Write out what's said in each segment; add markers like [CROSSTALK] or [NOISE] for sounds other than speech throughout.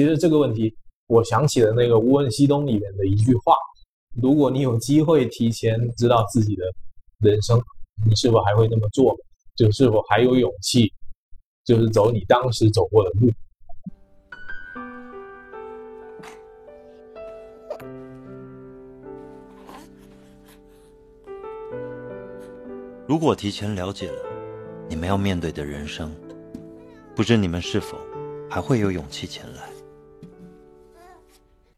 其实这个问题，我想起了那个《无问西东》里面的一句话：如果你有机会提前知道自己的人生，你是否还会那么做？就是否还有勇气，就是走你当时走过的路？如果提前了解了你们要面对的人生，不知你们是否还会有勇气前来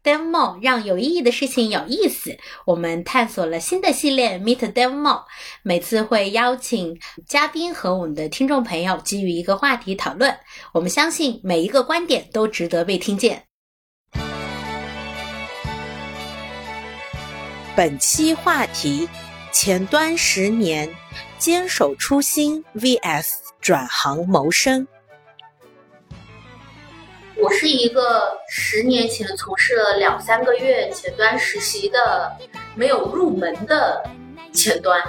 ？Demo 让有意义的事情有意思。我们探索了新的系列 Meet Demo，每次会邀请嘉宾和我们的听众朋友基于一个话题讨论。我们相信每一个观点都值得被听见。本期话题：前端十年。坚守初心 vs 转行谋生。我是一个十年前从事了两三个月前端实习的，没有入门的前端。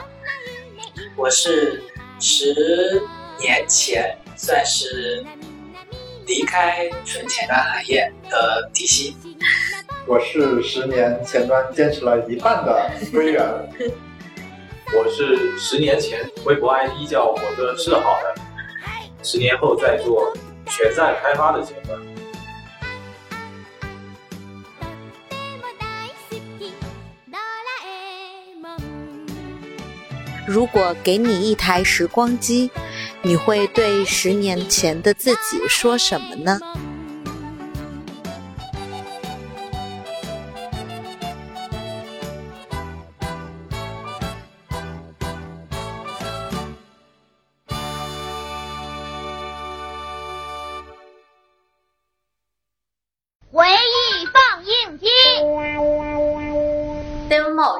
我是十年前算是离开纯前端行业的底薪。[LAUGHS] 我是十年前端坚持了一半的归元。[LAUGHS] 我是十年前微博 ID 叫我的是好的，十年后在做全站开发的阶段。如果给你一台时光机，你会对十年前的自己说什么呢？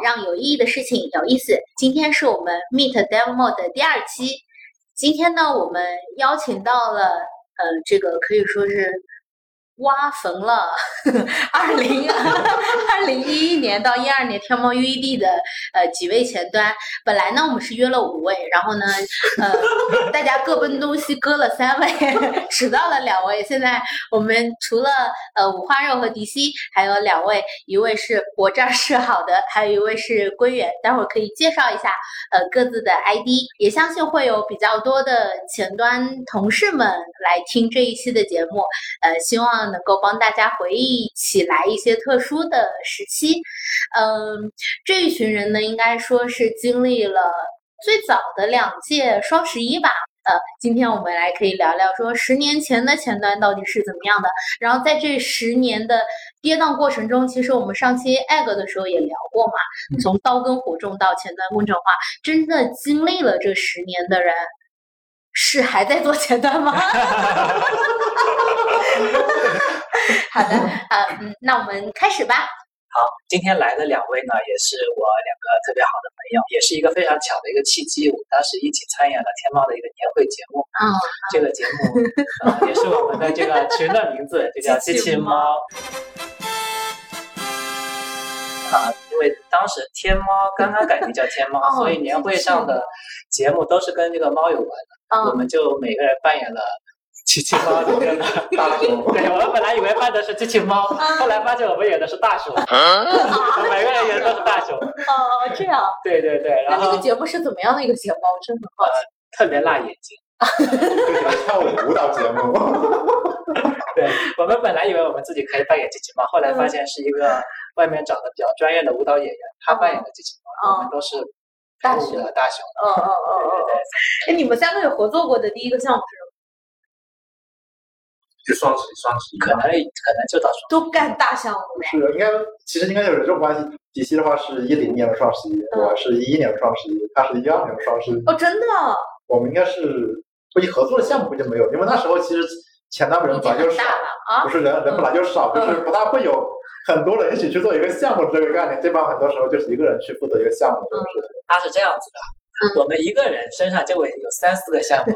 让有意义的事情有意思。今天是我们 Meet Demo 的第二期。今天呢，我们邀请到了，呃，这个可以说是。挖坟了，[LAUGHS] 二零 [LAUGHS] 二零一一年到一二年天猫 UED 的呃几位前端，本来呢我们是约了五位，然后呢呃大家各奔东西，割了三位，[LAUGHS] 迟到了两位。现在我们除了呃五花肉和迪西，还有两位，一位是我这儿是好的，还有一位是归元。待会儿可以介绍一下呃各自的 ID，也相信会有比较多的前端同事们来听这一期的节目，呃希望。能够帮大家回忆起来一些特殊的时期，嗯，这一群人呢，应该说是经历了最早的两届双十一吧。呃，今天我们来可以聊聊说十年前的前端到底是怎么样的。然后在这十年的跌宕过程中，其实我们上期 egg 的时候也聊过嘛，从刀耕火种到前端工程化，真的经历了这十年的人。是还在做前端吗？[LAUGHS] [LAUGHS] 好的，[LAUGHS] 呃，嗯，那我们开始吧。好，今天来的两位呢，也是我两个特别好的朋友，也是一个非常巧的一个契机。我们当时一起参演了天猫的一个年会节目。啊，[LAUGHS] 这个节目也是我们的这个群的名字，就叫机器猫。啊，因为当时天猫刚刚改名叫天猫，所以年会上的节目都是跟这个猫有关的。我们就每个人扮演了机器猫里面的大熊，对我们本来以为扮的是机器猫，后来发现我们演的是大熊，[LAUGHS] 每个人演的都是大熊。哦，这样。对对对，然后那个节目是怎么样的一个节目？我真很好奇。特别辣眼睛。跳舞舞蹈节目。[LAUGHS] 对我们本来以为我们自己可以扮演机器猫，后来发现是一个外面找的比较专业的舞蹈演员，他扮演的机器猫，我们都是。大熊，大熊，嗯嗯嗯嗯嗯。哎，你们三个有合作过的第一个项目是什么？就双十一，双十一，可能可能就到双。都干大项目是，应该其实应该有这种关系。迪西的话是一零年的双十一，我是一一年的双十一，他是一二年的双十一。哦，真的？我们应该是估计合作的项目估计没有，因为那时候其实前端人本来就少，不是人人本来就少，就是不大会有。很多人一起去做一个项目这个概念，这帮很多时候就是一个人去负责一个项目这个事情。他是这样子的，我们一个人身上就会有三四个项目。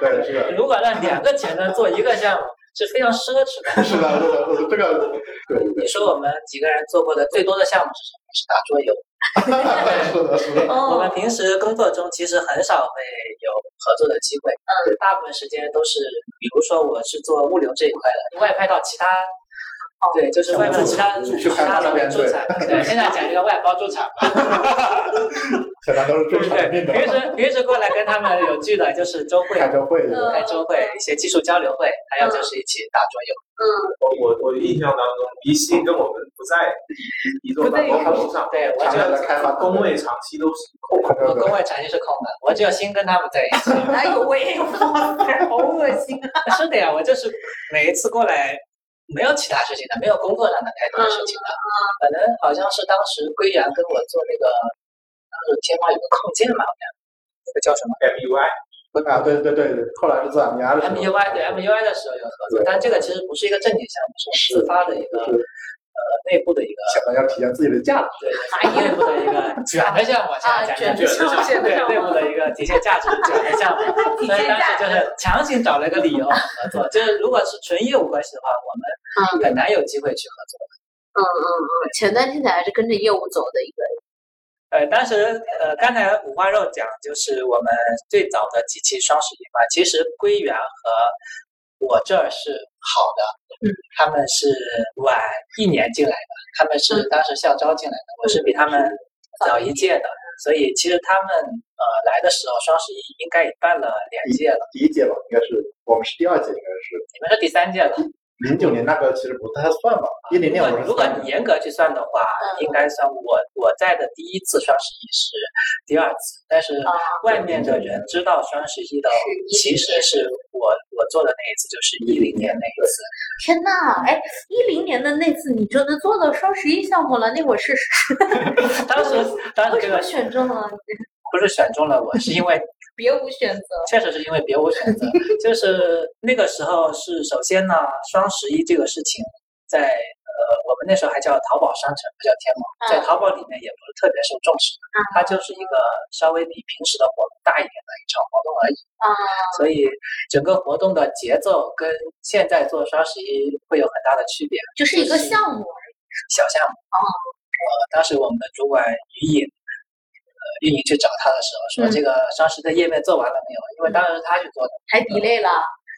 对对是的。[LAUGHS] 如果让两个前端做一个项目，是非常奢侈的。[LAUGHS] 是的，是的，这个。对。你说我们几个人做过的最多的项目是什么？是打桌游。[LAUGHS] 是的，是的。我们平时工作中其实很少会有合作的机会，嗯，大部分时间都是，比如说我是做物流这一块的，外派到其他。对，就是外面其他其他那边驻产。对，现在讲这个外包助产嘛。现在都是助产对，平时平时过来跟他们有聚的，就是周会、开周会、开周会，一些技术交流会，还有就是一起打桌游。嗯，我我我印象当中，一心跟我们不在一座办公楼上，对，我就开发工位长期都是空的，我工位长期是空的，我只有心跟他们在一起。哎呦喂，好恶心啊！[LAUGHS] 是的呀，我就是每一次过来。没有其他事情的，没有工作上的太多的事情的，可能好像是当时归元跟我做那个，当时天猫有个控件嘛，好像那个叫什么 MUI，啊对对对对，后来是做 MUI 的 MUI 对 MUI 的时候有合作，但这个其实不是一个正经项目，是自发的一个。内部的一个，想到要体现自己的价值，对，内部的一一个卷的项目，现在讲卷的项目，对，内部的一个 [LAUGHS] 体现价值 [LAUGHS] 卷的项目，所以当时就是强行找了一个理由合作，就是如果是纯业务关系的话，我们很难有机会去合作。嗯嗯嗯，前端听起来是跟着业务走的一个。呃，当时呃，刚才五花肉讲就是我们最早的几期双十一嘛，其实归元和我这儿是好的。嗯，他们是晚一年进来的，他们是当时校招进来的，我是比他们早一届的，所以其实他们呃来的时候，双十一应该也办了两届了，第一届吧，应该是我们是第二届，应该是你们是第三届了。零九年那个其实不太算吧，一零年我如果你严格去算的话，应该算我我在的第一次双十一是第二次，但是外面的人知道双十一的，其实是我我做的那一次就是一零年那一次。天呐，哎，一零年的那次你就能做到双十一项目了？那会儿是当时当时 [LAUGHS] 这个选中了，不是选中了我，是因为。[LAUGHS] 别无选择，确实是因为别无选择。就是那个时候是首先呢，双十一这个事情，在呃我们那时候还叫淘宝商城，不叫天猫，在淘宝里面也不是特别受重视的，它就是一个稍微比平时的活动大一点的一场活动而已。啊，所以整个活动的节奏跟现在做双十一会有很大的区别，就是一个项目而已，小项目。啊，呃，当时我们的主管于颖。运营去找他的时候，说这个双十的页面做完了没有？因为当时是他去做的，还 delay 了。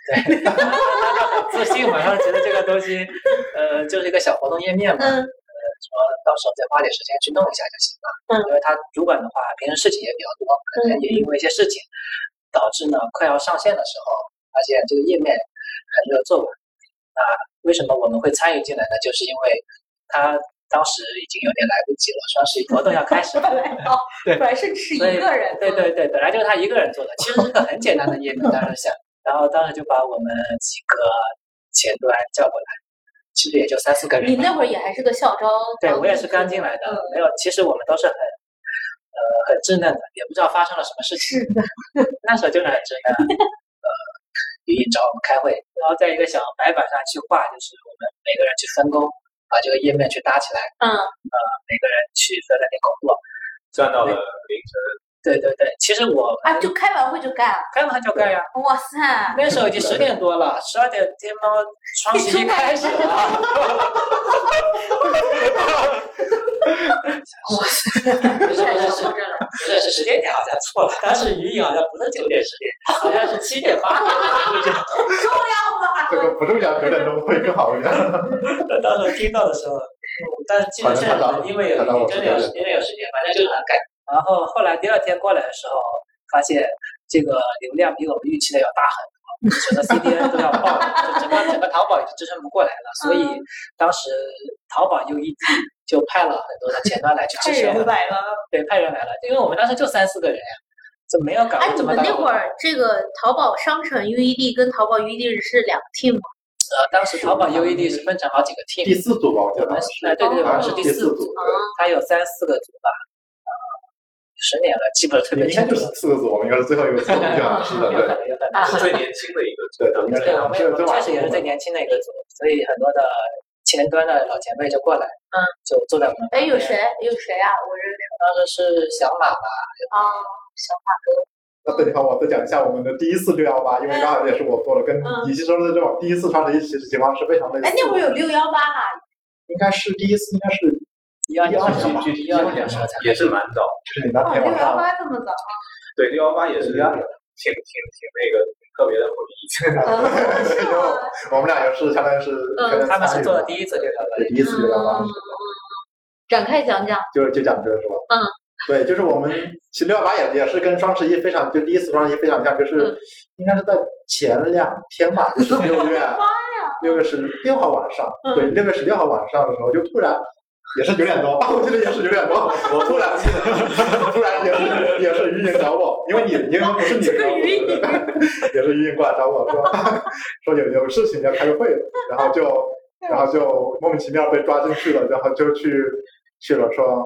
对，他就很自信嘛，他觉得这个东西，呃，就是一个小活动页面嘛，呃，说到时候再花点时间去弄一下就行了。嗯。因为他主管的话，平时事情也比较多，可能也因为一些事情，导致呢快要上线的时候，发现这个页面还没有做完。那为什么我们会参与进来呢？就是因为他。当时已经有点来不及了，双十一活动要开始了。对，本来是是一个人。对对对，本来就是他一个人做的，其实是个很简单的页面，当时想，然后当时就把我们几个前端叫过来，其实也就三四个人。你那会儿也还是个校招。对，我也是刚进来的，没有。其实我们都是很呃很稚嫩的，也不知道发生了什么事情。是的，[LAUGHS] 那时候就是很稚嫩。呃，语音找我们开会，然后在一个小白板上去画，就是我们每个人去分工。把这个页面去搭起来，嗯，呃，每个人去在那边工作，站到了凌晨。对对对，其实我啊，就开完会就干，开完就干呀。哇塞，那时候已经十点多了，十二点天猫双十一开始了。[LAUGHS] 哇塞，不是不是是时间点好像错了，当时语音好像不是九点十点，好像是七点八点。重要吗？这个不重要，九点钟会更好一点。当时听到的时候，但是记得现在因为有真的有因为有时间，反正就是很赶。然后后来第二天过来的时候，发现这个流量比我们预期的要大很多，整个 CDN 都要爆了，就整个整个淘宝已经支撑不过来了。所以当时淘宝 UED 就派了很多的前端来去支持。派人来了，对，派人来了，因为我们当时就三四个人呀，怎么没有搞这么大？你们那会儿这个淘宝商城 UED 跟淘宝 UED 是两个 team 吗？呃，当时淘宝 UED 是分成好几个 team，第四组吧，我们哎，对对，我们是第四组，它有三四个组吧。十年了，记不得特别清楚。就是四个组，我们应该是最后一个组，[LAUGHS] 是的，对，是最年轻的一个组。对，对，我们确实也是最年轻的一个组，所以很多的前端的老前辈就过来，嗯，就坐在我们。哎，有谁？有谁啊？我认识。当时是小马吧？啊，小马哥。那等一下我再讲一下我们的第一次六幺八，因为刚好也是我做的，跟以及说的这种第一次穿的一其实情况是非常类似。哎，那会儿有六幺八哈？应该是第一次，应该是。一二年具体一二年也是蛮早，就是你那天晚上。六幺八这么早？对，六幺八也是。挺挺挺那个特别的回忆。我们俩也是，相当于是，他们是做的第一次这个，第一次这个方式。展开讲讲，就是就讲这个是吧？嗯，对，就是我们其实六幺八也也是跟双十一非常，就第一次双十一非常像，就是应该是在前两天吧，就是六月六月十六号晚上，对，六月十六号晚上的时候，就突然也是九点多，我记得也是九点多，我突然记得，[LAUGHS] 突然也是也是于颖找我，因为你银行不是你，也是于颖过来找我说 [LAUGHS] 说有有事情要开个会，然后就然后就莫名其妙被抓进去了，然后就去。去了说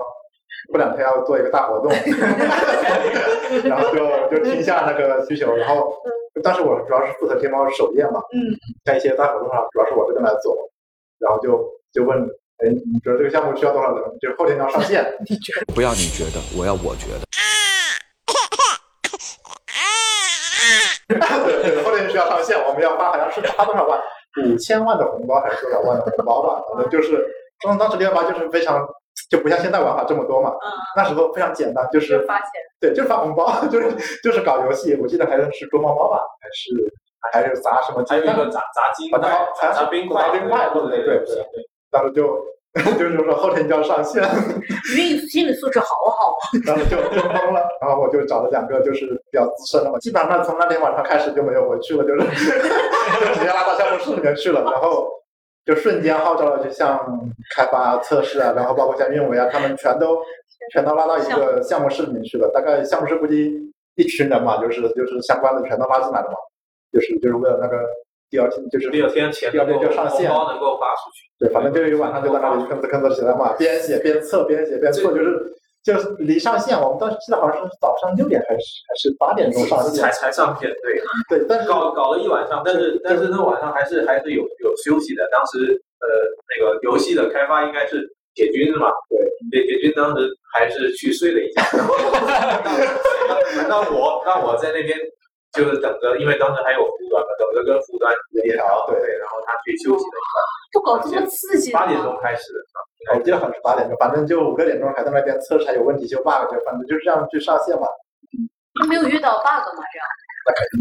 过两天要做一个大活动，[LAUGHS] 然后就就听下那个需求，然后当时我主要是负责天猫首页嘛，嗯，在一些大活动上主要是我这边来做，然后就就问，哎，你觉得这个项目需要多少人？就是后天要上线，[LAUGHS] 你觉得？不要你觉得，我要我觉得。对，[LAUGHS] 后天需要上线，我们要发好像是发多少万？五千万的红包还是多少万的红包吧？反正就是当当时六幺八就是非常。就不像现在玩法这么多嘛，那时候非常简单，就是发钱，对，就是发红包，就是 [LAUGHS] 就是搞游戏。我记得还是捉猫猫吧，还是还是砸什么？还有一个砸砸金块，砸冰块，砸冰块，对对对对。当时就 [LAUGHS] 就是说后天就要上线，[LAUGHS] 运心理素质好好。[LAUGHS] 当时就就懵了，然后我就找了两个就是比较资深的嘛，基本上从那天晚上开始就没有回去了，就是就直接拉到项目室里面去了，然后。就瞬间号召了，就像开发、测试啊，然后包括像运维啊，他们全都全都拉到一个项目室里面去了。大概项目室估计一群人嘛，就是就是相关的全都拉进来了嘛，就是就是为了那个第二天就是第二天前第二天就上线，能够发出去。对，反正就一晚上就在那里吭哧吭哧起来嘛，边写边测，边写边测，就是。就是离上线，我们当时记得好像是早上六点还是还是八点钟上线，才才上线，对对，但是搞搞了一晚上，但是但是那晚上还是还是有有休息的。当时呃那个游戏的开发应该是铁军是吧？对，铁铁军当时还是去睡了一觉，[LAUGHS] 让我让我在那边就是等着，因为当时还有服端嘛，等着跟服端协调，对，然后他去休息了一下。不搞这么刺激，八点钟开始的。我记得好像是八点钟，反正就五六点钟还在那边测试还有问题修 bug，就反正就是这样去上线嘛。他没有遇到 bug 吗？这样？那肯定。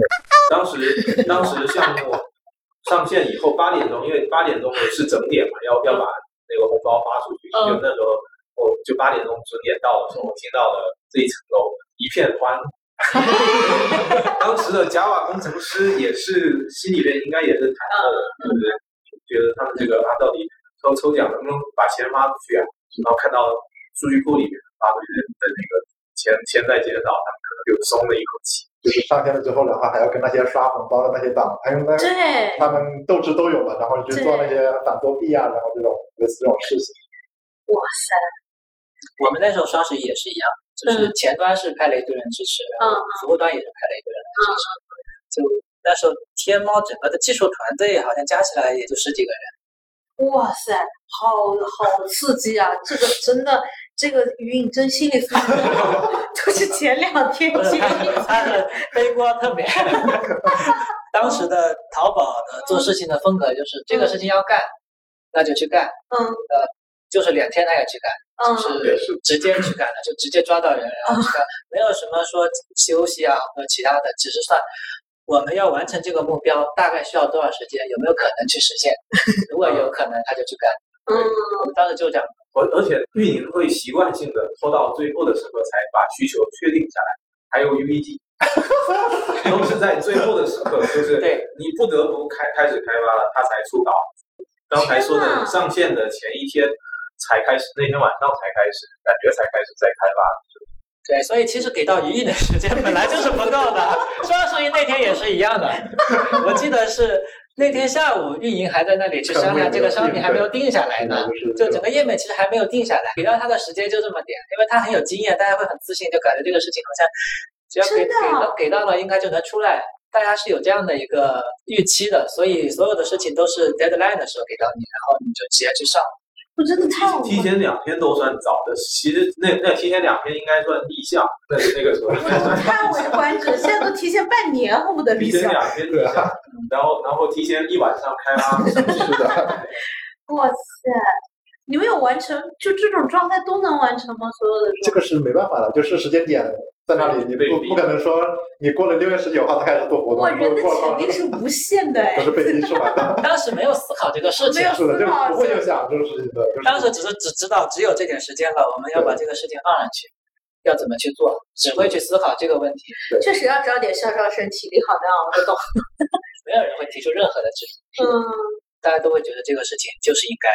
当时当时项目上线以后八点钟，因为八点钟是整点嘛，要要把那个红包发出去。就那时候我就八点钟准点到的时候，我听到了这一层楼一片欢。[LAUGHS] 当时的 Java 工程师也是心里面应该也是忐忑的，对不对？觉得他们这个啊到底。抽抽奖能不能把钱发出去啊？然后看到数据库里面发出去的那个钱钱在减少，他们可能就松了一口气。就是上线了之后的话，还要跟那些刷红包的那些党，还有那他们斗智斗勇的，然后去做那些反作弊啊，然后这种类似这种事情。哇塞！我们那时候双十一也是一样，就是前端是派了一堆人支持，然后服务端也是派了一堆人支持。就那时候天猫整个的技术团队好像加起来也就十几个人。哇塞，好好刺激啊！这个真的，这个于颖真心理素质好，[LAUGHS] 就是前两天经历，他的背锅特别。[LAUGHS] 当时的淘宝的做事情的风格就是这个事情要干，那就去干。嗯。呃，就是两天他也去干，就是直接去干的，就直接抓到人然后去干，没有什么说休息啊或者其他的，只是算。我们要完成这个目标，大概需要多少时间？有没有可能去实现？[LAUGHS] 如果有可能，他就去干。嗯，我们当时就这样。而而且运营会习惯性的拖到最后的时候才把需求确定下来，还有 UEG，[LAUGHS] 都是在最后的时刻，就是对你不得不开开始开发了，他才出稿。刚才说的上线的前一天才开始，那天晚上才开始，感觉才开始在开发。对，所以其实给到一亿的时间本来就是不够的。双十一那天也是一样的，我记得是那天下午运营还在那里去商量这个商品还没有定下来呢，就整个页面其实还没有定下来，给到他的时间就这么点，因为他很有经验，大家会很自信，就感觉这个事情好像只要给给到给到了应该就能出来，大家是有这样的一个预期的，所以所有的事情都是 deadline 的时候给到你，然后你就直接去上。我真的太提前两天都算早的，其实那那提前两天应该算立项，那那个时候。叹为观止，现在都提前半年恨不得立项。提前两天立项，然后然后提前一晚上开发。[LAUGHS] 是的。哇塞！你没有完成就这种状态都能完成吗？所有的这个是没办法的，就是时间点在那里，你不不可能说你过了六月十九号才开始做活动。哇，人的潜力是无限的，都是被逼出来的。[LAUGHS] 当时没有思考这个事情，是的，就不会就想这个事情的。当时只是只知道只有这点时间了，我们要把这个事情放上去，要怎么去做，只会去思考这个问题。确实要找点校招生，体力好的熬得动。没有人会提出任何的质疑，嗯，大家都会觉得这个事情就是应该。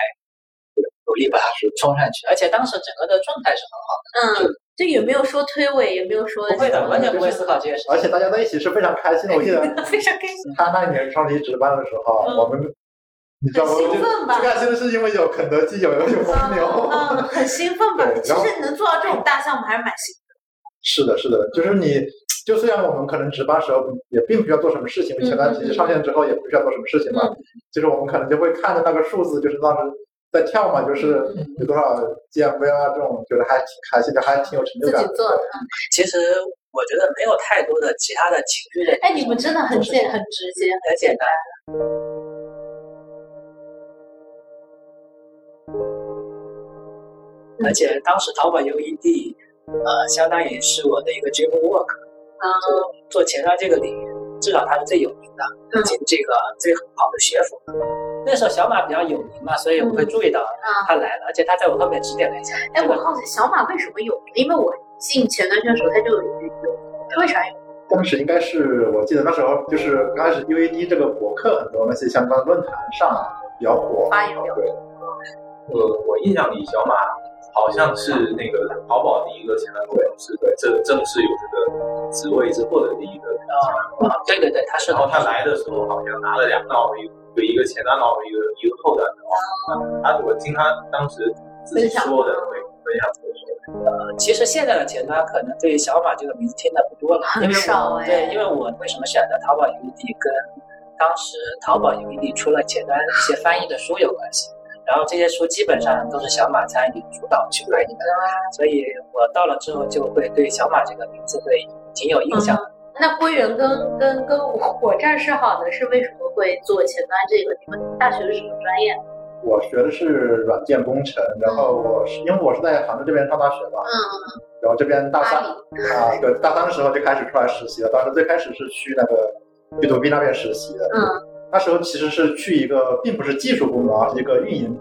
努力把它冲上去，而且当时整个的状态是很好的。嗯，就也没有说推诿，也没有说不会的，完全不会思考这些事。而且大家在一起是非常开心的，我记得 [LAUGHS] 非常开心。他那一年上级值班的时候，我们你知道吗？兴奋吧？最开心的是因为有肯德基，有有有黄牛，嗯，很兴奋吧？其实能做到这种大项目还是蛮兴奋。是的，是的，就是你，就虽然我们可能值班时候也并不需要做什么事情，前端体系上线之后也不需要做什么事情嘛，就是我们可能就会看着那个数字，就是当时。在跳嘛，就是有多少 GMV 啊，这种觉得还挺开心的，还挺有成就感。自己做的。其实我觉得没有太多的其他的情绪的。哎，你们真的很简很直接，很简单。而且当时淘宝 UED，呃，相当于是我的一个 dream work，就做前端这个领域。至少它是最有名的，进这个最好的学府。那时候小马比较有名嘛，所以我会注意到他来了，而且他在我后面指点了一下。哎，我好奇小马为什么有名？因为我进前端圈的时候他就有有，他为啥有？当时应该是我记得那时候就是刚开始 UAD 这个博客很多那些相关论坛上比较火，发言比较多。我我印象里小马。好像是那个淘宝第一个前端工程师，对，这正式有这个职位之后的第一个啊，对对对，他是。然后他来的时候好像拿了两道，一个一个前端道，一个一个后端的啊。他我听他当时自己说的，会分享说。呃，其实现在的前端可能对小马这个名字听的不多了，很少哎。对，因为我为什么选择淘宝 UED，跟当时淘宝 UED 出了前端一些翻译的书有关系。然后这些书基本上都是小马参与主导去翻译的，所以我到了之后就会对小马这个名字会挺有印象。那归元跟跟跟我我这儿是好的，是为什么会做前端这个？你们大学是什么专业？我学的是软件工程，然后我是因为我是在杭州这边上大学嘛，嗯嗯，然后这边大三啊，对，大三的时候就开始出来实习了。当时最开始是去那个 B to B 那边实习的，嗯。那时候其实是去一个并不是技术部门，而是一个运营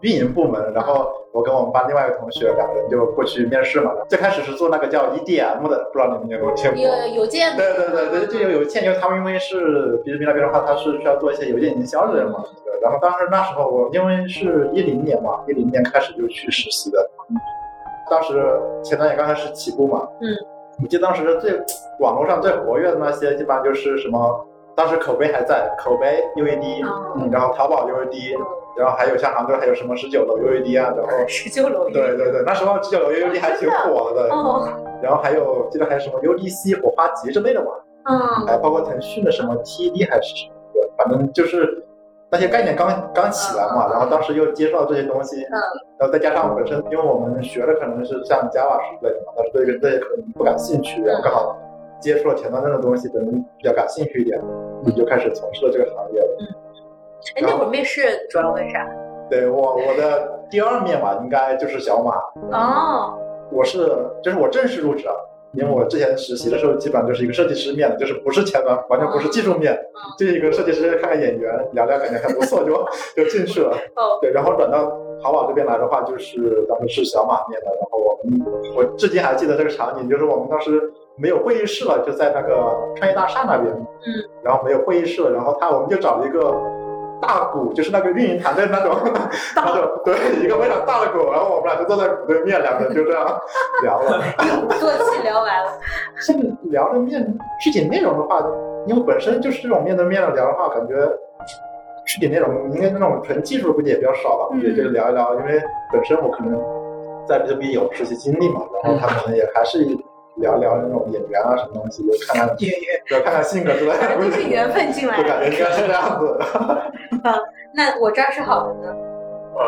运营部门。然后我跟我们班另外一个同学两个人就过去面试嘛。最开始是做那个叫 EDM 的，不知道你们有没有听过？有邮件。对对对对，就有邮件，因为他们因为是 B 那边的话，他是需要做一些邮件营销的人嘛。对。然后当时那时候我因为是一零年嘛，一零年开始就去实习的。当时前端也刚开始起步嘛。嗯。我记得当时最网络上最活跃的那些，基本上就是什么。当时口碑还在，口碑 UAD，嗯，然后淘宝 UAD，然后还有像杭州还有什么十九楼 UAD 啊，然后 [LAUGHS] 十九楼，对对对，那时候十九楼 UAD 还挺火的，哦，然后还有记得还有什么 UDC 火花节之类的嘛，嗯，还包括腾讯的什么 TED 还是什么，反正就是那些概念刚刚起来嘛，然后当时又接触到这些东西，嗯，然后再加上本身因为我们学的可能是像 Java 之类的嘛，但是对这些可能不感兴趣，然后刚好。接触了前端这种东西，可能比较感兴趣一点，你就开始从事了这个行业了。嗯，哎，那会儿面试主要问啥？对我，我的第二面吧，应该就是小马。哦，我是，就是我正式入职，因为我之前实习的时候，基本上就是一个设计师面的，就是不是前端，完全不是技术面，就一个设计师看看演员，聊聊，感觉还不错，[LAUGHS] 就就进去了。哦，对，然后转到淘宝这边来的话，就是当时是小马面的，然后我们，我至今还记得这个场景，就是我们当时。没有会议室了，就在那个创业大厦那边。嗯，然后没有会议室了，然后他我们就找了一个大鼓，就是那个运营团队那种，那种对一个非常大的鼓，然后我们俩就坐在鼓对面，两个人就这样 [LAUGHS] 聊了，坐起聊完了。现在聊的面具体内容的话，因为本身就是这种面对面的聊的话，感觉具体内容应该那种纯技术估计也比较少吧，也就聊一聊，因为本身我可能在这边有实习经历嘛，然后他可能也还是。聊聊那种演员啊，什么东西，就看看演员，要看看性格之类的，就是缘分进来的，就感觉应该是这样子。啊，[LAUGHS] 那我这儿是好的呢。呃，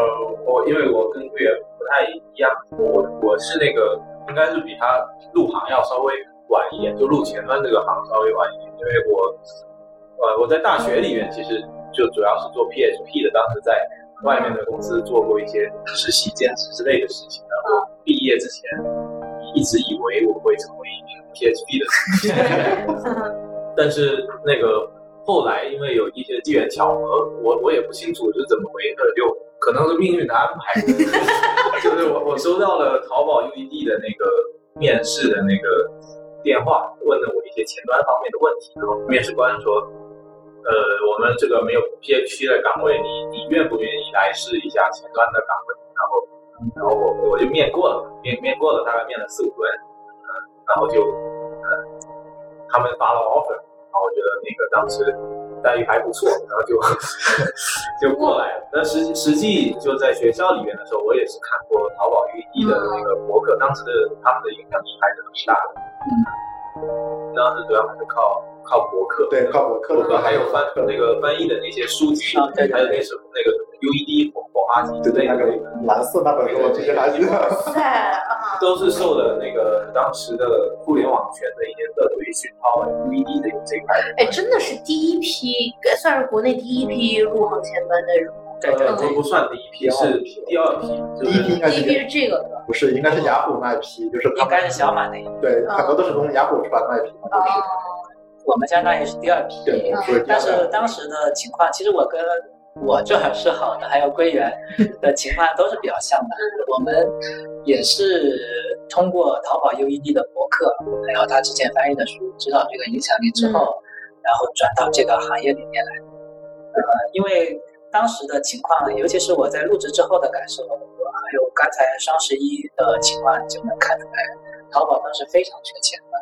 我因为我跟贵远不太一样，我我是那个应该是比他入行要稍微晚一点，就入前端这个行稍微晚一点，因为我呃我在大学里面其实就主要是做 PHP 的，当时在外面的公司做过一些实习、兼职之类的事情。然后毕业之前一直以为我会成为一名 PHP 的，[LAUGHS] 但是那个后来因为有一些机缘巧合，我我也不清楚是怎么回事，就可能是命运的安排。[LAUGHS] 就是我我收到了淘宝 UED 的那个面试的那个电话，问了我一些前端方面的问题，然后面试官说。呃，我们这个没有 PHP 的岗位，你你愿不愿意来试一下前端的岗位？然后，然后我我就面过了，面面过了，大概面了四五轮，嗯，然后就，呃，他们发了 offer，然后我觉得那个当时待遇还不错，然后就 [LAUGHS] 就过来了。那实实际就在学校里面的时候，我也是看过淘宝预一的那个博客，当时的他们的影响力还是很大的。嗯，当时主要还是靠。靠博客，对，靠博客，还有翻那个翻译的那些书籍，还有那什么那个 UED 火火花机，对，那个蓝色那本书，这些还是都是受了那个当时的互联网圈的一些特别熏陶，UED 的这一块。哎，真的是第一批，算是国内第一批入行前端的人。对不算第一批，是第二批。第一批应该是第一批是这个，不是，应该是雅虎那一批，就是应该是小马那一批。对，很多都是从雅虎出版那一批嘛，都是。我们相当于是第二批，但是当时的情况，其实我跟我正好是好的，还有归元 [LAUGHS] 的情况都是比较像的。我们也是通过淘宝 UED 的博客，还有他之前翻译的书，知道这个影响力之后，然后转到这个行业里面来。呃，因为当时的情况，尤其是我在入职之后的感受，还有刚才双十一的情况，就能看出来，淘宝当时非常缺钱的。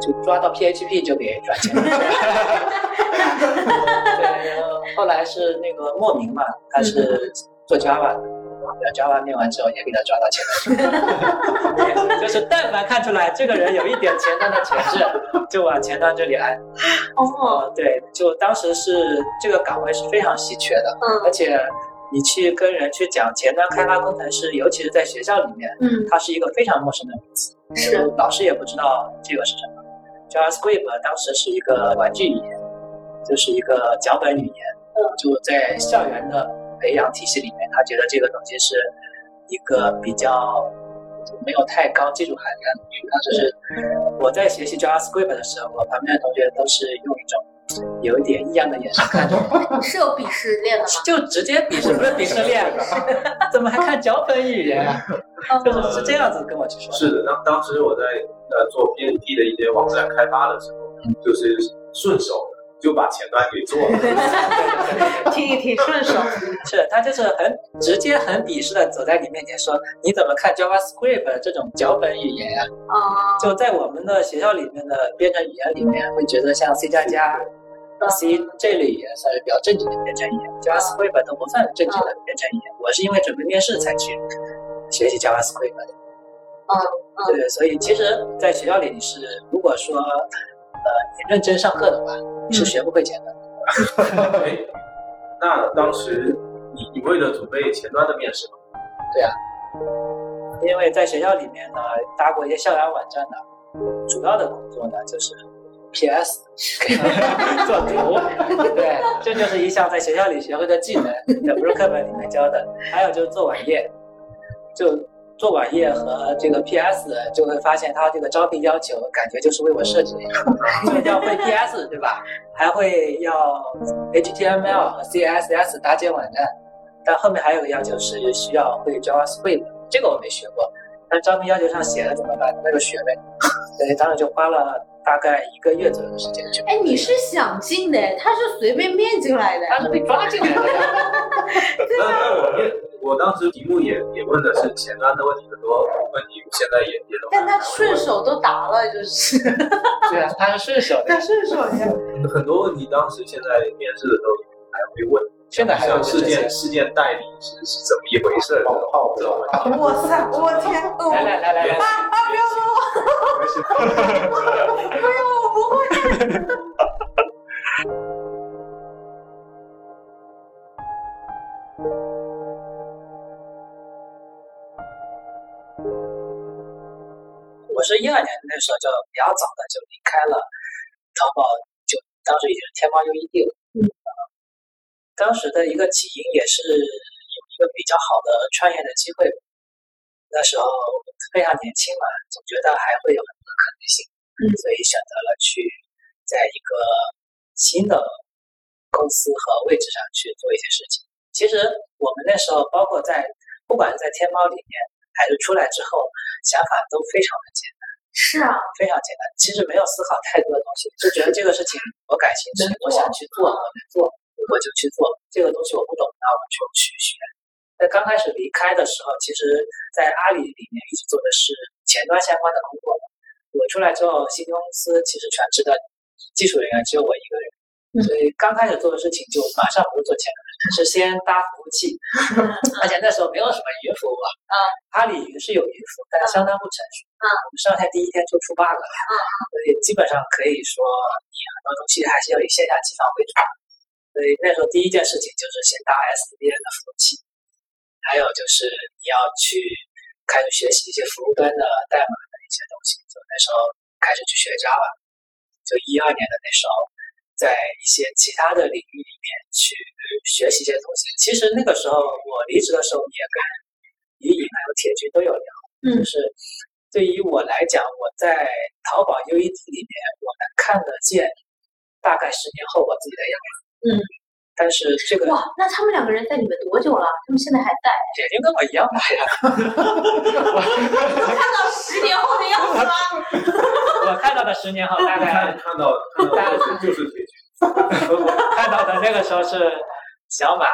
就抓到 PHP 就给转钱。对，后来是那个莫名嘛，他是做 Java 的，Java 念完之后也给他抓到钱了。[LAUGHS] 就是但凡看出来这个人有一点前端的潜质，就往前端这里安。哦，对，就当时是这个岗位是非常稀缺的，嗯，而且。你去跟人去讲前端开发工程师，尤其是在学校里面，嗯，它是一个非常陌生的名词，是老师也不知道这个是什么。JavaScript 当时是一个玩具语言，就是一个脚本语言，就在校园的培养体系里面，他觉得这个东西是一个比较没有太高技术含量的。当时是我在学习 JavaScript 的时候，我旁边的同学都是用一种。有一点异样的眼神看着我，[LAUGHS] 是有鄙视链的吗？就直接鄙视，不是鄙视链，[LAUGHS] 怎么还看脚本语言啊？就是是这样子跟我去说。是的，当当时我在呃做 P N P 的一些网站开发的时候，就是顺手就把前端给做了，[LAUGHS] 听一听顺手。[LAUGHS] 是他就是很直接、很鄙视的走在你面前说：“你怎么看 JavaScript 这种脚本语言呀？”啊，就在我们的学校里面的编程语言里面，会觉得像 C 加加。C 这类语言算是比较正经的编程语言，JavaScript 都不算正经的编程语言。我是因为准备面试才去学习 JavaScript 的。嗯，对，所以其实在学校里你是，如果说呃你认真上课的话，你是学不会前端的。[LAUGHS] 哎，那当时你你为了准备前端的面试吗？对呀，因为在学校里面呢搭过一些校园网站的，主要的工作呢就是。[LAUGHS] P.S. 做图，对，这就是一项在学校里学会的技能，也不是课本里面教的。还有就是做网页，就做网页和这个 P.S. 就会发现它这个招聘要求，感觉就是为我设计的，[LAUGHS] 所以要会 P.S. 对吧？还会要 H.T.M.L. 和 C.S.S. 搭建网站，但后面还有个要求是需要会 JavaScript，这个我没学过，但招聘要求上写了怎么办？那就学呗。[LAUGHS] 所以当时就花了。大概一个月左右的时间就。哎，你是想进的，他是随便面进来的，他是被抓进来的。[LAUGHS] 对啊我面，我当时题目也也问的是前端的问题，很多问题现在也也都。但他顺手都答了，就是。对啊，他是顺手的。他顺手呀。很多问题当时现在面试的时候还会问，现在还有事件事件代理是是怎么一回事？冒泡知道吗？哇塞，我天！来来来来来，啊不要我！不要，我不会。[LAUGHS] 是一二年那时候就比较早的就离开了淘宝，就当时已经是天猫 UED 了。嗯。当时的一个起因也是有一个比较好的创业的机会。那时候非常年轻嘛，总觉得还会有很多可能性，嗯，所以选择了去在一个新的公司和位置上去做一些事情。其实我们那时候，包括在不管是在天猫里面，还是出来之后，想法都非常的简单。是啊，非常简单。其实没有思考太多的东西，就觉得这个事情我感兴趣，我想去做，我能做，我就去做。这个东西我不懂，那我就去学。在刚开始离开的时候，其实，在阿里里面一直做的是前端相关的工作。我出来之后，新公司其实全职的技术人员只有我一个人，所以刚开始做的事情就马上不是做前端，是先搭服务器。[LAUGHS] 而且那时候没有什么云服务啊，阿里云是有云服务，但是相当不成熟。我们上线第一天就出 bug 了，[LAUGHS] 所以基本上可以说，你很多东西还是要以线下机房为主。所以那时候第一件事情就是先搭 SDN 的服务器。还有就是你要去开始学习一些服务端的代码的一些东西，就那时候开始去学 Java，就一二年的那时候，在一些其他的领域里面去学习一些东西。其实那个时候我离职的时候也跟李颖还有铁军都有聊，就是对于我来讲，我在淘宝 UED 里面我能看得见大概十年后我自己的样子。嗯。但是这个哇，那他们两个人在里面多久了？他们现在还在？眼睛跟我一样大呀！我看到十年后的样子吗？[LAUGHS] 我看到的十年后大概看到，大概就是铁军。[LAUGHS] 看到的那个时候是小马，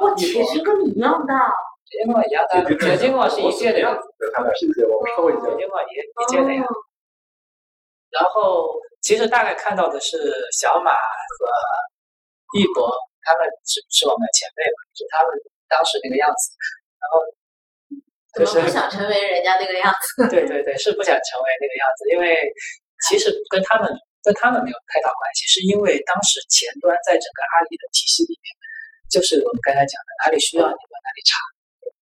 哇，铁军跟你一样大。铁军跟我一样大，铁军跟我是一届的样子。他俩是一届，我们稍微一铁军跟我一一届的样子。然后其实大概看到的是小马和一博。他们是是我们的前辈嘛？就他们当时那个样子，然后就是不想成为人家那个样子。[LAUGHS] 对对对，是不想成为那个样子，因为其实跟他们跟他们没有太大关系，是因为当时前端在整个阿里的体系里面，就是我们刚才讲的，哪里需要你往哪里插。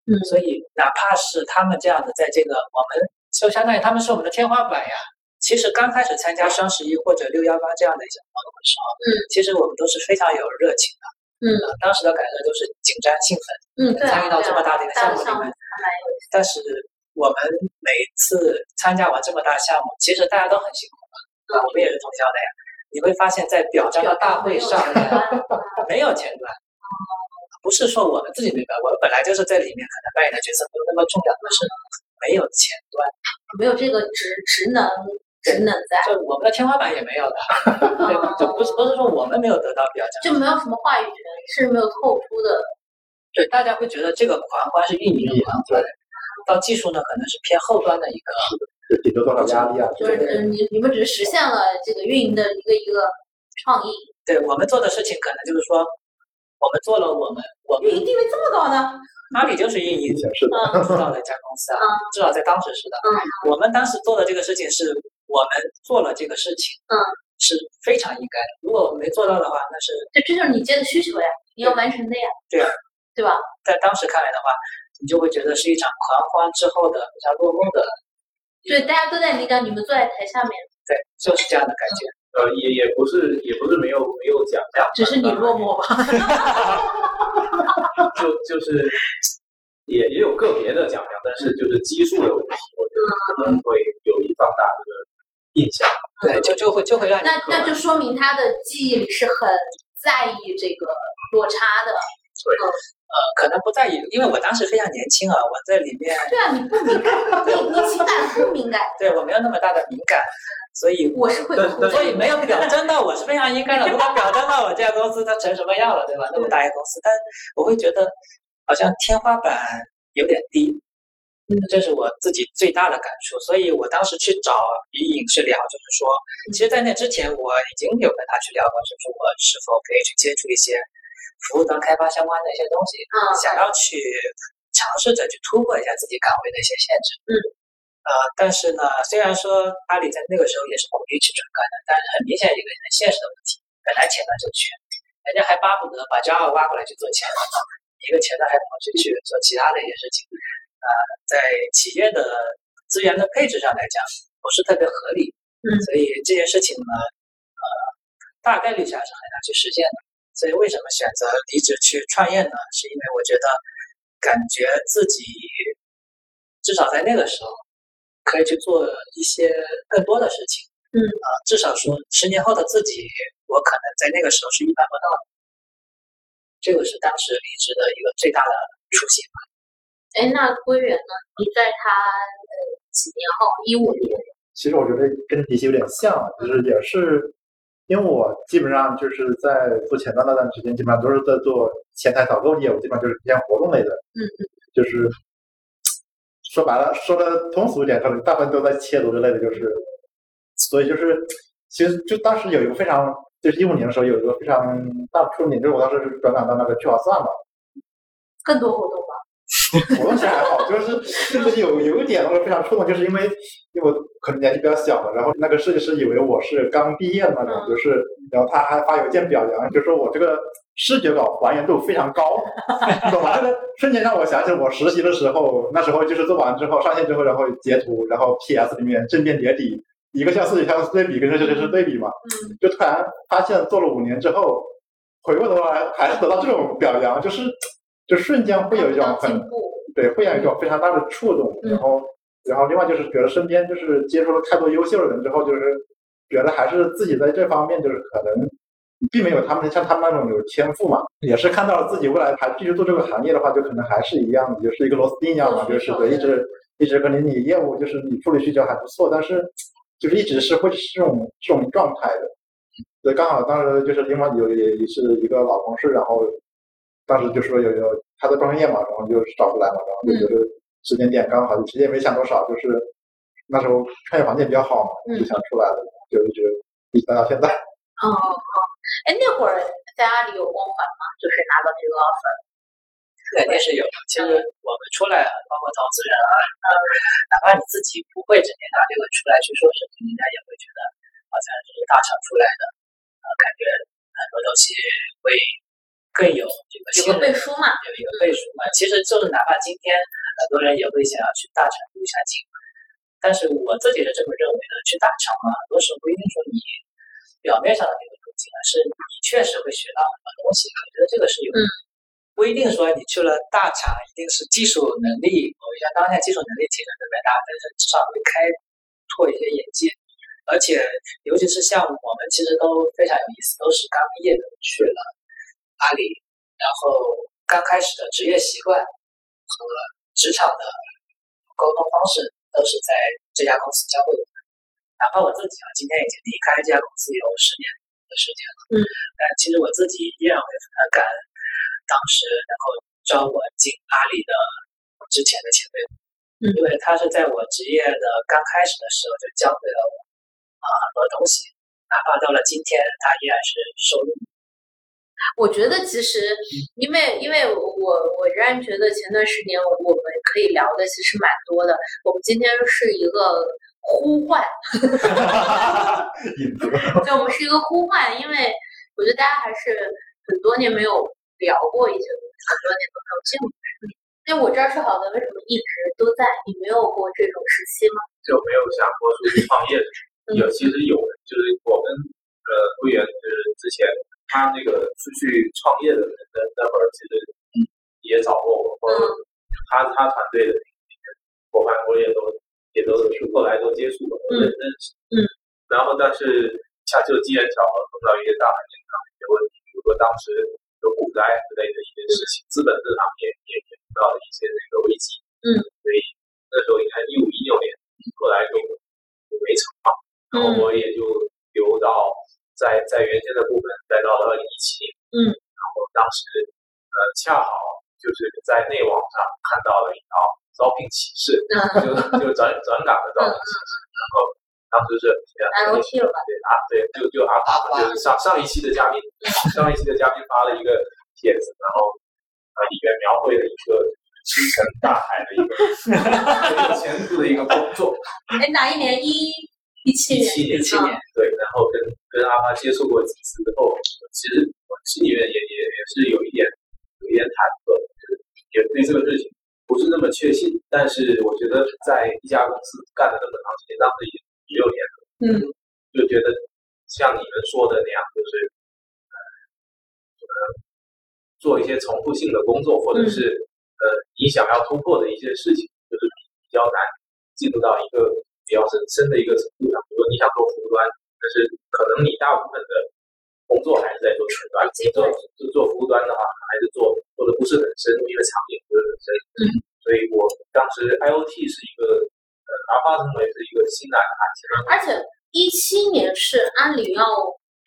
嗯，所以哪怕是他们这样的，在这个我们就相当于他们是我们的天花板呀。其实刚开始参加双十一或者六幺八这样的一些活动的时候，嗯，其实我们都是非常有热情的，嗯，当时的感受都是紧张兴奋，嗯，参与到这么大的一个项目里面，但是我们每次参加完这么大项目，其实大家都很辛苦嘛，啊，我们也是通宵的呀。你会发现在表彰的大会上没有前端，不是说我们自己没办，我们本来就是在里面可能扮演的角色没有那么重要，但是没有前端，没有这个职职能。职能在，就我们的天花板也没有的，[LAUGHS] 对，就不是不是说我们没有得到表彰，就没有什么话语权，是没有透出的。对，大家会觉得这个狂欢是运营的狂欢，到技术呢可能是偏后端的一个，顶多多少压力啊？就是你你们只是实现了这个运营的一个一个创意。对我们做的事情可能就是说，我们做了我们我们运营地位这么高呢？阿里就是运营是的，知道的一家公司啊，至少在当时是的。嗯，我们当时做的这个事情是。我们做了这个事情，嗯，是非常应该的。如果没做到的话，那是这这就是你接的需求呀，你要完成的呀，对啊，对吧？在当时看来的话，你就会觉得是一场狂欢之后的比较落寞的。对，大家都在领奖，你们坐在台下面。对，就是这样的感觉。呃，也也不是，也不是没有没有奖项，只是你落寞吧。[LAUGHS] 就就是。也也有个别的奖项，但是就是基数的问题，我觉得可能会有一放大这个印象。对，就就会就会让你那那就说明他的记忆里是很在意这个落差的。对，呃，可能不在意，因为我当时非常年轻啊，我在里面。对啊，你不敏感，你你情感不敏感。[LAUGHS] 对我没有那么大的敏感，所以我是会，所以没有表 [LAUGHS] 征到我是非常应该的。如果表征到我这家公司它成什么样了，对吧？那么大一个公司，但我会觉得。好像天花板有点低，嗯，这是我自己最大的感触。所以我当时去找李颖去聊，就是说，其实，在那之前我已经有跟他去聊过，就是我是否可以去接触一些服务端开发相关的一些东西，嗯，想要去尝试着去突破一下自己岗位的一些限制，嗯，呃，但是呢，虽然说阿里在那个时候也是鼓励去转岗的，但是很明显一个很现实的问题，本来前端就缺，人家还巴不得把 Java 挖过来去做前端。[LAUGHS] 一个前端，还跑去去做其他的一些事情，呃，在企业的资源的配置上来讲，不是特别合理，嗯，所以这件事情呢，呃，大概率下是很难去实现的。所以为什么选择离职去创业呢？是因为我觉得感觉自己至少在那个时候可以去做一些更多的事情。嗯啊，至少说十年后的自己，我可能在那个时候是预判不到的。这个是当时离职的一个最大的初心吧。哎，那归元呢？你在他呃几年后，一五年。其实我觉得跟迪西有点像，就是也是，因为我基本上就是在做前端那段时间，基本上都是在做前台导购业务，基本上就是偏活动类的。嗯嗯。就是说白了，说的通俗一点，可能大部分都在切图之类的，就是，所以就是，其实就当时有一个非常，就是一五年的时候有一个非常大的出名，就是我当时转岗到那个聚划算嘛。更多活动吧。活动其实还好，就是就是有有一点我非常触动，就是因为因为我可能年纪比较小嘛，然后那个设计师以为我是刚毕业的那种，就是然后他还发邮件表扬，就说我这个视觉稿还原度非常高，[LAUGHS] 懂吗？这个瞬间让我想起我实习的时候，那时候就是做完之后上线之后，然后截图，然后 PS 里面正面叠底，一个像素一个像素对比，跟这这是对比嘛，就突然发现做了五年之后，回过头来还是得到这种表扬，就是。就瞬间会有一种很对，会有一种非常大的触动，然后，然后另外就是觉得身边就是接触了太多优秀的人之后，就是觉得还是自己在这方面就是可能并没有他们像他们那种有天赋嘛，也是看到了自己未来还继续做这个行业的话，就可能还是一样的，就是一个螺丝钉一样嘛，就是对，一直一直可能你业务就是你处理需求还不错，但是就是一直是会是这种这种状态的，对，刚好当时就是另外有也也是一个老同事，然后。当时就说有有他在创业嘛，然后就找过来嘛，然后就觉得时间点刚好，就时间没想多少，就是那时候创业环境比较好嘛，就想出来了，就一直一直待到现在。哦哦，哎，那会儿在阿里有光环吗？就是拿到这个 offer，肯定是有。其实我们出来，包括投资人啊，哪怕你自己不会整天拿这个出来去说事情，人家也会觉得好像是大厂出来的，啊，感觉很多东西会。更有这个有个背书嘛，有一个背书嘛。其实就是哪怕今天很多人也会想要去大厂入一下境，但是我自己是这么认为的：去大厂嘛，很多时候不一定说你表面上的那个途径，而是你确实会学到很多东西。我觉得这个是有，不一定说你去了大厂一定是技术能力某一项当下技术能力提升特别大，但是至少会开拓一些眼界。而且尤其是像我们其实都非常有意思，都是刚毕业的去了。阿里，然后刚开始的职业习惯和职场的沟通方式都是在这家公司教会我的。哪怕我自己啊，今天已经离开这家公司有十年的时间了，嗯，但其实我自己依然会很感恩当时能够招我进阿里的之前的前辈，嗯，因为他是在我职业的刚开始的时候就教会了我啊很多东西，哪怕到了今天，他依然是受用。我觉得其实，因为因为我我仍然觉得前段时间我们可以聊的其实蛮多的。我们今天是一个呼唤，[LAUGHS] 对，我们是一个呼唤，因为我觉得大家还是很多年没有聊过一些东西，很多年都没有见过。那我这儿是好的，为什么一直都在？你没有过这种时期吗？就没有想过出去创业？有，其实有，就是我们呃会员就是之前。他那个出去创业的那那会儿，其实也找过我，或者他他团队的那个伙伴，我也都也都是后来都接触过，都认认识。嗯。然后，但是恰就机缘巧合碰到一些大环境上一些问题，比如说当时有股灾之类的一些事情，资本市场也也也碰到了一些那个危机。嗯。所以那时候你看一五一六年，后来就就没成嘛，然后我也就留到。在在原先的部分待到了二零一七年，嗯，然后当时呃恰好就是在内网上看到了一条招聘启事，就就转转岗的招聘启事，然后当时是 L T 了吧？对啊，对，就就阿法就是上上一期的嘉宾，[LAUGHS] 上一期的嘉宾发了一个帖子，然后啊里面描绘了一个星辰大海的 [LAUGHS] 一个前途的一个工作。[LAUGHS] 哎，哪一年？一一七年，一七年，对，然后跟跟阿发接触过几次之后，其实我心里面也也也是有一点有一点忐忑，就是也对这个事情不是那么确信。但是我觉得在一家公司干了那么长时间，当时已经十六年了，嗯，就觉得像你们说的那样，就是呃，能做一些重复性的工作，或者是呃你想要突破的一些事情，就是比较难进入到一个比较深深的一个程度上。比如你想做服务端，但是可能你大部分的工作还是在做前端，做做做服务端的话，还是做做的不是很深，因为场景不是很深。嗯，所以我当时 IOT 是一个呃阿发成为是一个新的案件，而且一七年是阿里要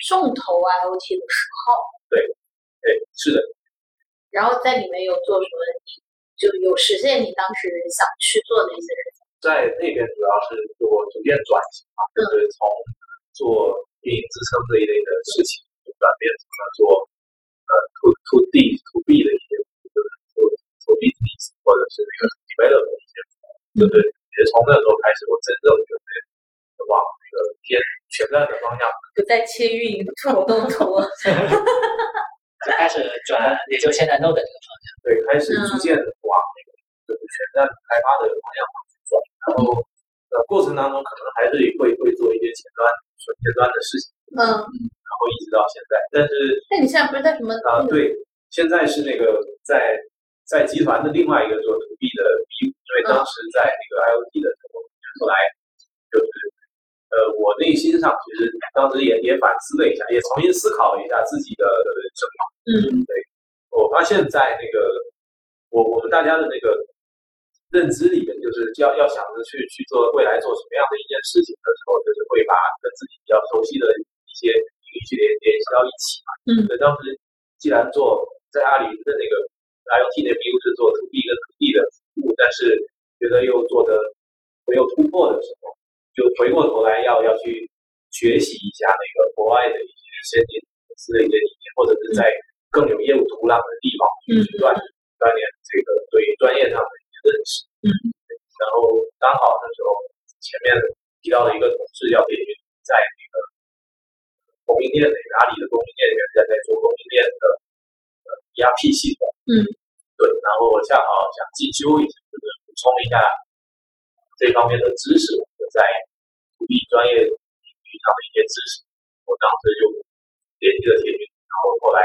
重投 IOT 的时候。对，对，是的。然后在里面有做什么？就有实现你当时想去做的一些事情。在那边主要是做逐渐转型嘛，就是从做运营支撑这一类的事情，转变成了做呃 to to D to B 的一些，就是做 to B business 或者是那个 develop 的一些，就是也从那时候开始，我真正准备往那个偏全站的方向，不再切运营，土动图。[LAUGHS] 就开始转，也就现在 Node 这个方向。对，开始逐渐往那个就是全站开发的方向然后呃过程当中可能还是会会做一些前端纯前端的事情。嗯。然后一直到现在，但是那你现在不是在什么？啊，对，现在是那个在在集团的另外一个做 To B 的 B 五，因为当时在那个 IOT 的时候，后来就是。呃，我内心上其实当时也也反思了一下，也重新思考了一下自己的人生嘛。嗯，对，我发现在那个我我们大家的那个认知里面，就是要要想着去去做未来做什么样的一件事情的时候，就是会把跟自己比较熟悉的一些领域去联联系到一起嘛。嗯，所以当时既然做在阿里的那个 IoT 那边是做 To B 跟 To B 的服务，但是觉得又做的没有突破的时候。就回过头来要要去学习一下那个国外的一些先进公司的一些理念，或者是在更有业务土壤的地方去锻锻炼这个对专业上的认识。嗯，然后刚好那时候前面提到的一个同事要培训在那个供应链的阿里的供应链里面在在做供应链的呃 ERP 系统。嗯，对，然后我恰好想进修一下，就是补充一下这方面的知识。我在土地专业领域上的一些知识，我当时就联系了铁军，然后后来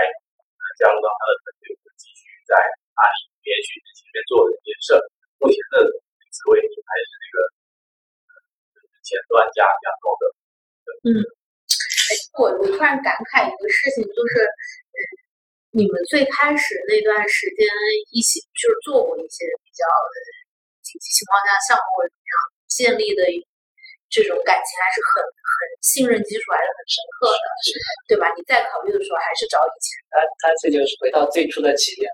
加入到他的团队，继续在阿里连续前面做的一件事。目前的职位还是那个前端加加高的。嗯，哎，我我突然感慨一个事情，就是你们最开始那段时间一起就是做过一些比较紧急情况下项目或者怎么样建立的。这种感情还是很很信任基础还是很深刻的，对吧？你再考虑的时候还是找以前。他他这就是回到最初的起点。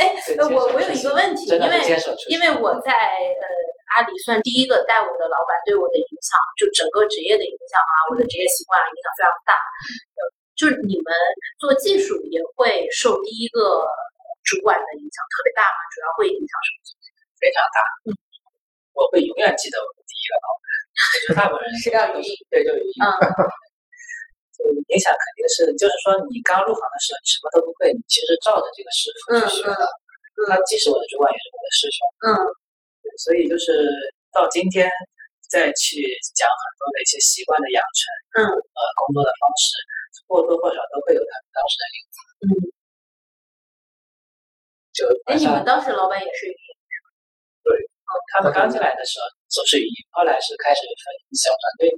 哎，我我有一个问题，因为因为我在呃阿里算第一个带我的老板，对我的影响就整个职业的影响啊，我的职业习惯啊影响非常大。呃，就是你们做技术也会受第一个主管的影响特别大吗？主要会影响什么？非常大。嗯，我会永远记得我的第一个老板。我觉得大部分人是要有意，对，就有意。嗯，就 [LAUGHS] 影响肯定是，就是说你刚入行的时候，你什么都不会，你其实照着这个师傅去学的。他既是我的主管，也是我的师兄。嗯，对，所以就是到今天再去讲很多的一些习惯的养成，嗯，呃，工作的方式，或多或少都会有他们当时的影子。嗯，就哎，你们当时老板也是语音对，他们刚进来的时候。总是语音，后来是开始分小团队，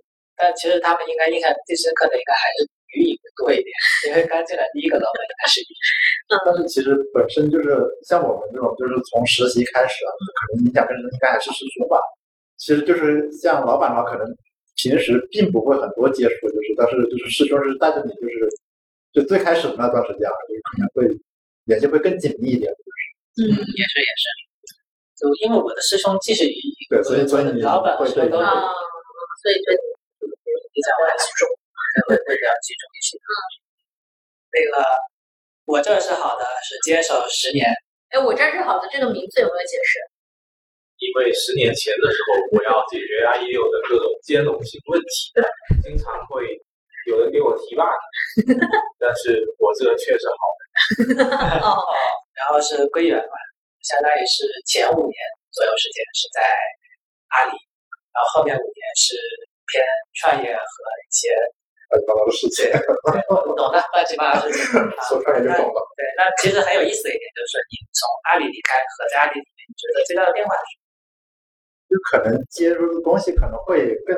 但其实他们应该印象最深刻的应该还是语音多一点，因为刚进来第一个老板应该是语音。[LAUGHS] 但是其实本身就是像我们这种，就是从实习开始啊，可能影响更深应该还是师兄吧。其实就是像老板的话，可能平时并不会很多接触，就是但是就是师兄是带着你，就是就最开始的那段时间啊，就是可能会联系会更紧密一点，就是嗯，也是也是。就因为我的师兄既是以对，所以所以你老板会对都啊，所以对比较器重，会会比较器重一些。嗯，那个我这是好的，是坚守十年。哎，我这是好的，这个名字有没有解释？因为十年前的时候，我要解决 IE 六的各种兼容性问题，经常会有人给我提 bug，[LAUGHS] 但是我这个确实好的。哦，[LAUGHS] 然后是归元嘛。相当于是前五年左右时间是在阿里，然后后面五年是偏创业和一些乱七八糟的事情。我懂的，乱七八糟的事情。说创业就懂了。对，那其实很有意思的一点就是，你从阿里离开和在阿里里面，你觉得最大的变化是什么？就可能接触的东西可能会更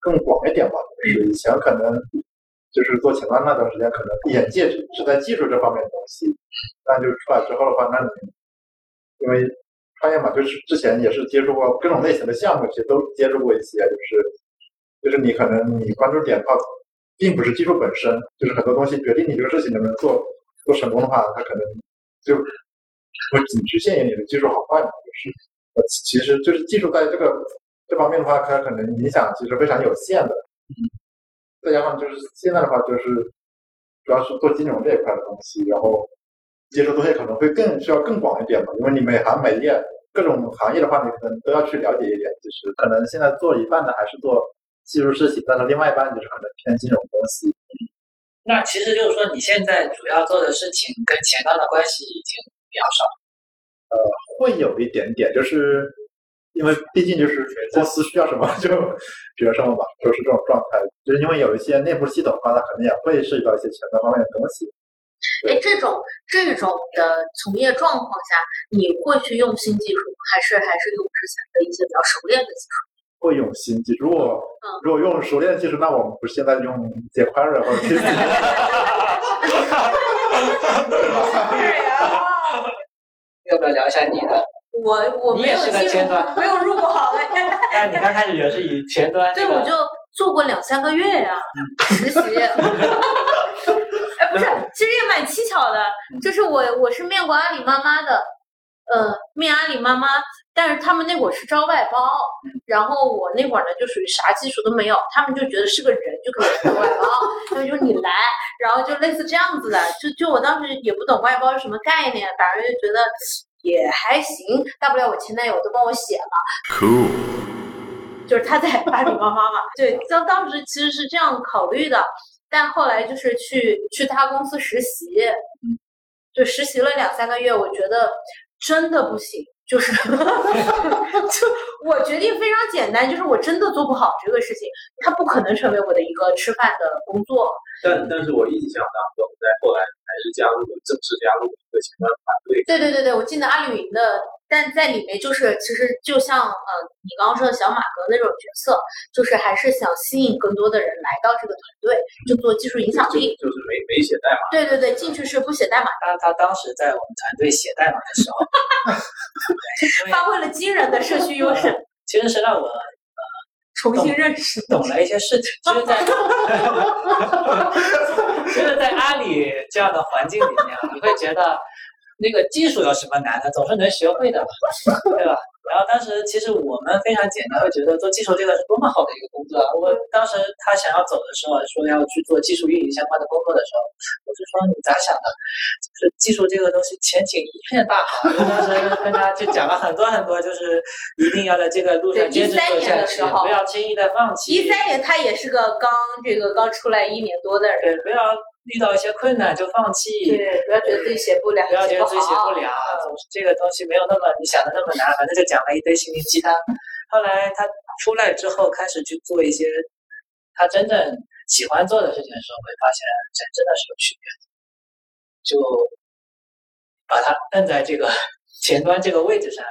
更广一点吧。就是以前可能就是做前端那段时间，可能眼界只只在技术这方面的东西，但就是出来之后的话，那你因为创业嘛，就是之前也是接触过各种类型的项目，其实都接触过一些，就是就是你可能你关注点它并不是技术本身，就是很多东西决定你这个事情能不能做做成功的话，它可能就不仅局限于你的技术好坏嘛，就是其实就是技术在这个这方面的话，它可能影响其实非常有限的。嗯再加上就是现在的话，就是主要是做金融这一块的东西，然后。接触东西可能会更需要更广一点嘛，因为你每行每业各种行业的话，你可能都要去了解一点。就是可能现在做一半的还是做技术事情，但是另外一半就是可能偏金融公司。那其实就是说，你现在主要做的事情跟前端的关系已经比较少。呃，会有一点点，就是因为毕竟就是公司需要什么 [LAUGHS] 就学什么嘛，就是这种状态。就是因为有一些内部系统的话，它可能也会涉及到一些前端方面的东西。哎，这种这种的从业状况下，你会去用新技术，还是还是用之前的一些比较熟练的技术？会用新技术。如果如果用熟练的技术，那我们不是现在用 jQuery 或者 p y [LAUGHS] 要不要聊一下你的？我我没有前端，没有入过行哎。[LAUGHS] 但你刚开始也是以前端。对，我就做过两三个月呀，实习。[LAUGHS] 不是，其实也蛮蹊跷的，就是我我是面过阿里妈妈的，呃，面阿里妈妈，但是他们那会儿是招外包，然后我那会儿呢就属于啥技术都没有，他们就觉得是个人就可以招外包，他们就说你来，然后就类似这样子的，就就我当时也不懂外包是什么概念，反正就觉得也还行，大不了我前男友都帮我写了，cool，就是他在阿里妈妈嘛，对，当当时其实是这样考虑的。但后来就是去去他公司实习，就实习了两三个月，我觉得真的不行，就是 [LAUGHS] 就我决定非常简单，就是我真的做不好这个事情，它不可能成为我的一个吃饭的工作。但但是我印象当中，在后来还是加入了正式加入一个前端团队。对对对对，我进的阿里云的。但在里面就是，其实就像呃，你刚刚说的小马哥那种角色，就是还是想吸引更多的人来到这个团队，就做技术影响力。就是没没写代码。对对对，进去是不写代码。他他当时在我们团队写代码的时候，[LAUGHS] 发挥了惊人的社区优势。其实是让我呃重新认识，懂了一些事情。其实，[LAUGHS] 在其实，在阿里这样的环境里面，你会觉得。那个技术有什么难的？总是能学会的，[LAUGHS] 对吧？然后当时其实我们非常简单，会觉得做技术这个是多么好的一个工作。我当时他想要走的时候，说要去做技术运营相关的工作的时候，我就说你咋想的？就是技术这个东西前景一片大好。当时跟他就讲了很多很多，就是一定要在这个路上坚持走下去，不要轻易的放弃。一三年他也是个刚这个刚出来一年多的人，对，不要。遇到一些困难就放弃，对，不要觉得自己写不了，不要觉得自己写不了，总是这个东西没有那么你想的那么难，反正就讲了一堆心灵鸡汤。后来他出来之后，开始去做一些他真正喜欢做的事情的时候，会发现真真的是有区别。就把他摁在这个 [LAUGHS] 前端这个位置上，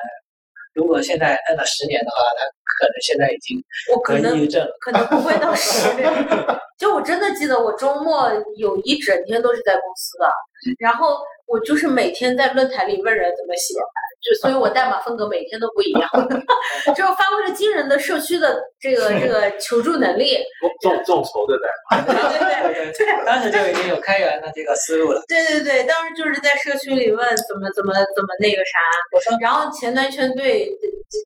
如果现在按照十年的话，他可能现在已经得抑郁症了，可能不会到十 [LAUGHS] 年。就我真的记得，我周末有一整天都是在公司的，然后我就是每天在论坛里问人怎么写，就所以我代码风格每天都不一样，[LAUGHS] 就发挥了惊人的社区的这个 [LAUGHS] 这个求助能力。众众筹的代码，对对对，当时就已经有开源的这个思路了。对对对，当时就是在社区里问怎么怎么怎么那个啥，我说，然后前端圈对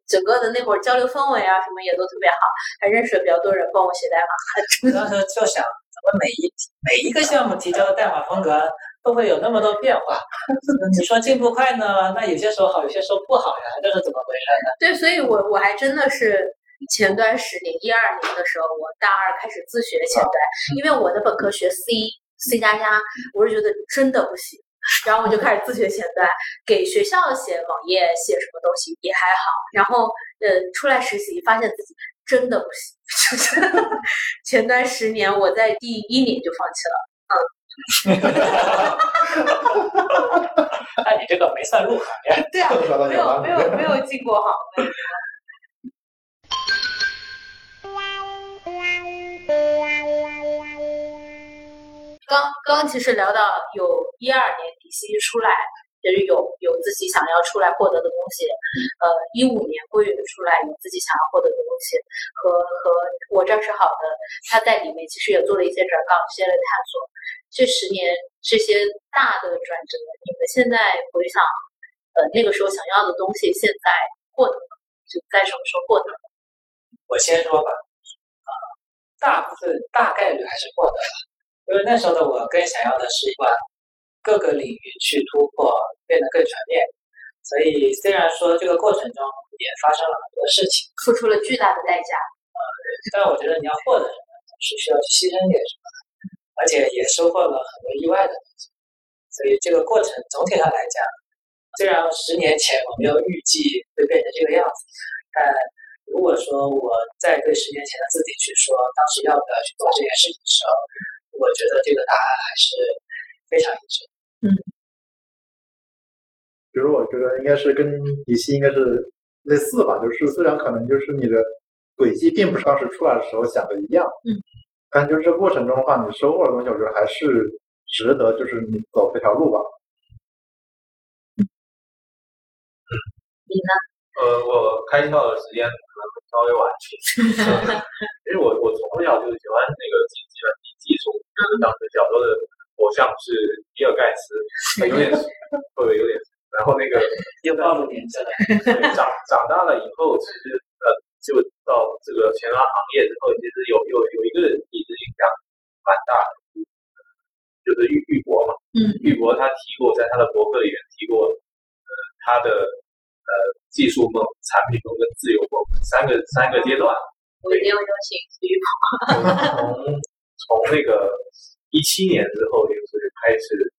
整个的那会儿交流氛围啊什么也都特别好，还认识了比较多人帮我写代码。我当时就。想怎么每一每一个项目提交的代码风格都会有那么多变化？[LAUGHS] 你说进步快呢？那有些时候好，有些时候不好呀，这是怎么回事呢？对，所以我我还真的是前端十年，一二年的时候，我大二开始自学前端，因为我的本科学 C C 加加，我是觉得真的不行，然后我就开始自学前端，给学校写网页，写什么东西也还好，然后呃出来实习，发现自己真的不行。[LAUGHS] 前段十年我在第一年就放弃了。嗯。[LAUGHS] 那你这个没算入行呀？对啊，[LAUGHS] 没有没有没有进过行。刚刚其实聊到有一二年底薪出来，就是有有自己想要出来获得的东西。呃，一五年归云出来有自己想要获得的东西，和和我这是好的，他在里面其实也做了一些转岗，一些的探索。这十年这些大的转折，你们现在回想，呃，那个时候想要的东西，现在获得了，就在什么时候获得？我先说吧，啊，大部分大概率还是获得了。因为那时候的我更想要的是往各个领域去突破，变得更全面。所以虽然说这个过程中也发生了很多事情，付出了巨大的代价。呃，但我觉得你要获得什么，是需要去牺牲点什么的，而且也收获了很多意外的东西。所以这个过程总体上来讲，虽然十年前我没有预计会变成这个样子，但如果说我在对十年前的自己去说，当时要不要去做这件事情的时候，我觉得这个答案还是非常一致。嗯，比如我觉得应该是跟李希应该是类似吧，就是虽然可能就是你的轨迹并不是当时出来的时候想的一样，嗯，但就是这过程中的话，你收获的东西，我觉得还是值得，就是你走这条路吧。嗯，你呢？呃，我开窍的时间可能稍微晚一些，[LAUGHS] 因为我我从小就喜欢那个计算机技术。当时小时候的偶像是比尔盖茨，有点会不会有点？然后那个又暴露年纪了。长长大了以后，其实呃，就到这个前端行业之后，其实有有有一个人一直影响蛮大的，就是玉玉博嘛。嗯。玉博他提过，在他的博客里面提过，呃，他的呃技术梦、产品梦跟自由梦三个三个阶段。我一定要邀请玉博。从从那个一七年之后，就是开始，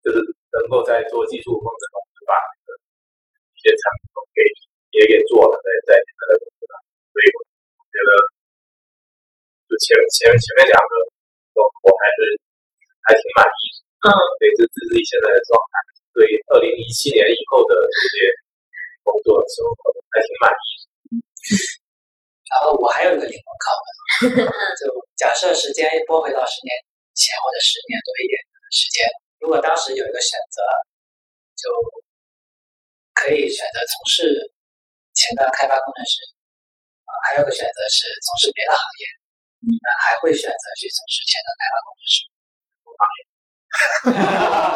就是能够在做技术梦的同时，把那个一些产品给也给做了，在在现在的所以我觉得，就前前前面两个，我我还是还挺满意，嗯，对自自己现在的状态，对二零一七年以后的这些工作生活还挺满意。然后我还有一个灵魂拷问。就假设时间拨回到十年前或者十年多一点的时间，如果当时有一个选择，就可以选择从事前端开发工程师，还有个选择是从事别的行业，你们还会选择去从事前端开发工程师？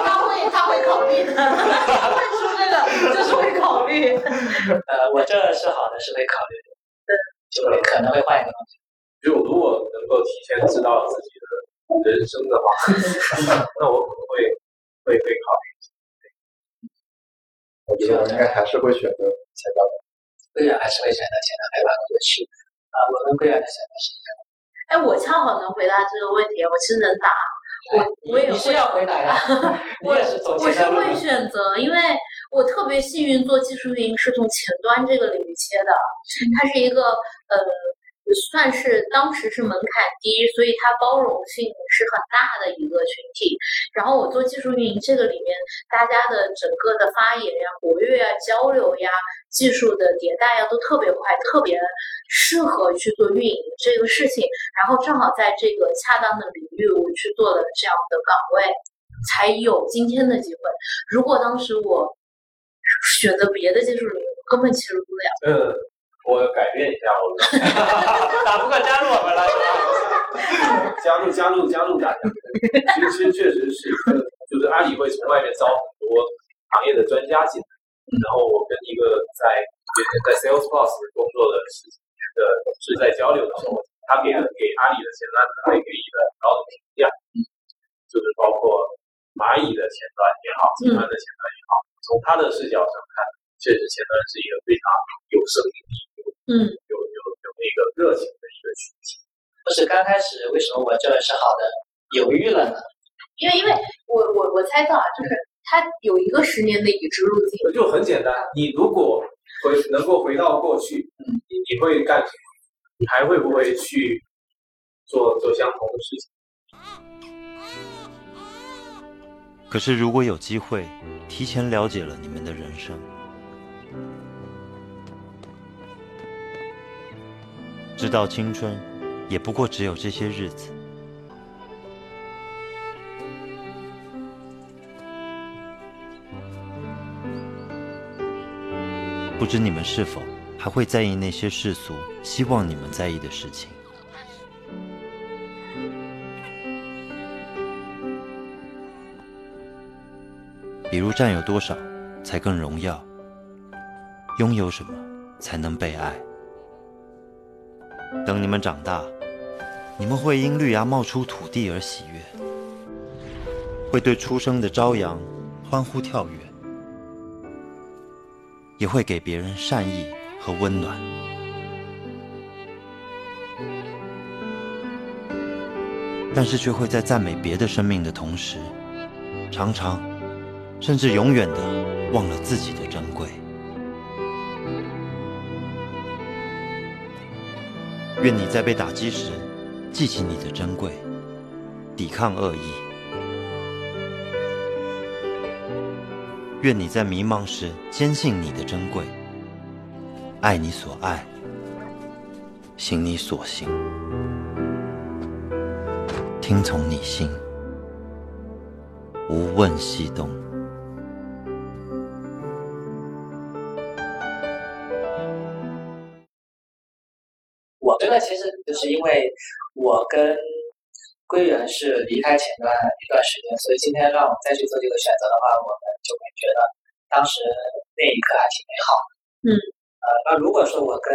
他会，他会考虑的，他会说这个，就是会考虑。呃，我这是好的，是会考虑的，就会可能会换一个东西。就如果能够提前知道自己的人生的话，那我可能会会会考虑。我觉得应该还是会选择前端的。微软还是会选择前端开发工作室啊，我跟微软的选择是一样的。哎，我恰好能回答这个问题，我其实能答。我我也是要回答呀。[LAUGHS] 我也是我是会选择，因为我特别幸运做技术运营是从前端这个领域切的，它是一个呃。算是当时是门槛低，所以它包容性是很大的一个群体。然后我做技术运营，这个里面大家的整个的发言呀、活跃呀、交流呀、技术的迭代呀，都特别快，特别适合去做运营这个事情。然后正好在这个恰当的领域，我去做了这样的岗位，才有今天的机会。如果当时我选择别的技术领域，根本切入不了。我改变一下，我 [LAUGHS] 打不过加入我们了是吧？加入加入加入大家。其实确实是，就是阿里会从外面招很多行业的专家进来。然后我跟一个在在 Salesforce 工作的十几年的同事在交流的时候，他给了给阿里的前端还给一个很高的评价，就是包括蚂蚁的前端也好，集团的前端也好，从他的视角上看，确实前端是一个非常有生命力。嗯，有有有那个热情的一个群体。不是刚开始为什么我这是好的，犹豫了呢？因为因为我我我猜到啊，就是他有一个十年的已知路径。就很简单，你如果回能够回到过去，你你会干什么？你还会不会去做做相同的事情？可是，如果有机会提前了解了你们的人生，知道青春也不过只有这些日子，不知你们是否还会在意那些世俗希望你们在意的事情？比如占有多少才更荣耀？拥有什么才能被爱？等你们长大，你们会因绿芽冒出土地而喜悦，会对出生的朝阳欢呼跳跃，也会给别人善意和温暖，但是却会在赞美别的生命的同时，常常。甚至永远的忘了自己的珍贵。愿你在被打击时记起你的珍贵，抵抗恶意；愿你在迷茫时坚信你的珍贵，爱你所爱，行你所行，听从你心，无问西东。那其实就是因为我跟归元是离开前段一段时间，所以今天让我再去做这个选择的话，我们就会觉得当时那一刻还挺美好的。嗯，呃，那如果说我跟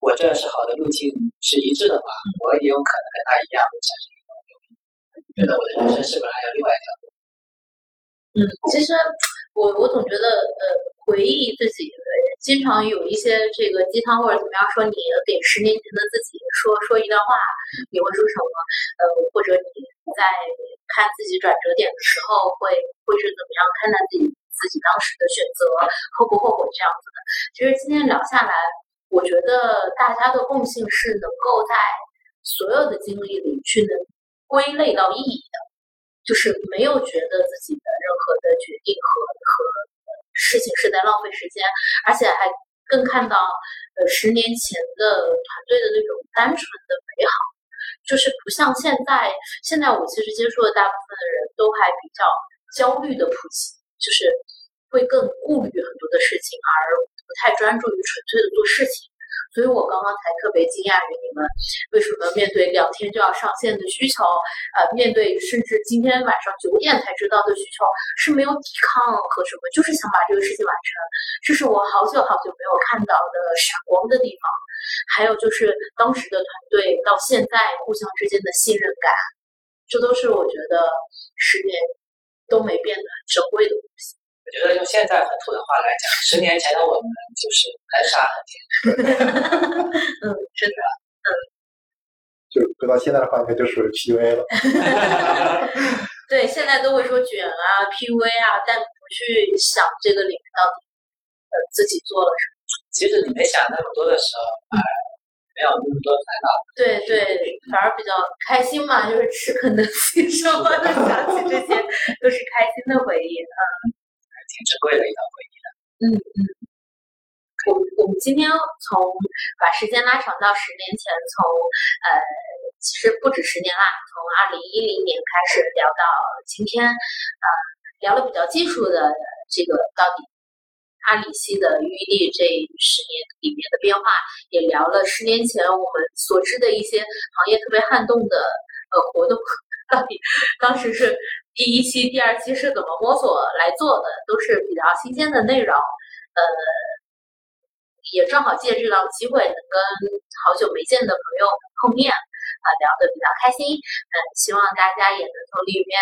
我这认识好的路径是一致的话，我也有可能跟他一样产生一种犹豫，觉得我的人生是不是还有另外一条路？嗯，其实我我总觉得呃。回忆自己，经常有一些这个鸡汤或者怎么样说，你给十年前的自己说说一段话，你会说什么？呃，或者你在看自己转折点的时候，会会是怎么样看待自己自己当时的选择，后不后悔这样子的？其实今天聊下来，我觉得大家的共性是能够在所有的经历里去能归类到意义的，就是没有觉得自己的任何的决定和和。事情是在浪费时间，而且还更看到，呃，十年前的团队的那种单纯的美好，就是不像现在。现在我其实接触的大部分的人都还比较焦虑的普及，就是会更顾虑很多的事情，而不太专注于纯粹的做事情。所以我刚刚才特别惊讶于你们为什么面对两天就要上线的需求，呃，面对甚至今天晚上九点才知道的需求是没有抵抗和什么，就是想把这个事情完成。这是我好久好久没有看到的闪光的地方。还有就是当时的团队到现在互相之间的信任感，这都是我觉得十年都没变的珍贵的东西。我觉得用现在很土的话来讲，[LAUGHS] 十年前的我们就是很傻很天真。嗯，真的，嗯，就搁到现在的话，应该就是 PUA 了。[LAUGHS] [LAUGHS] 对，现在都会说卷啊、PUA 啊，但不去想这个里面到底呃自己做了什么。其实你没想那么多的时候，哎，没有那么多烦恼。对对，反而比较开心嘛，就是吃肯德基什么的，想起这些都是开心的回忆嗯。挺珍贵的一段回忆的。嗯嗯，我我们今天从把时间拉长到十年前，从呃，其实不止十年啦，从二零一零年开始聊到今天，呃，聊了比较技术的这个到底阿里系的预立这十年里面的变化，也聊了十年前我们所知的一些行业特别撼动的呃活动，[LAUGHS] 到底当时是。第一期、第二期是怎么摸索来做的，都是比较新鲜的内容。呃，也正好借这个机会，能跟好久没见的朋友碰面，啊，聊得比较开心。嗯，希望大家也能从里面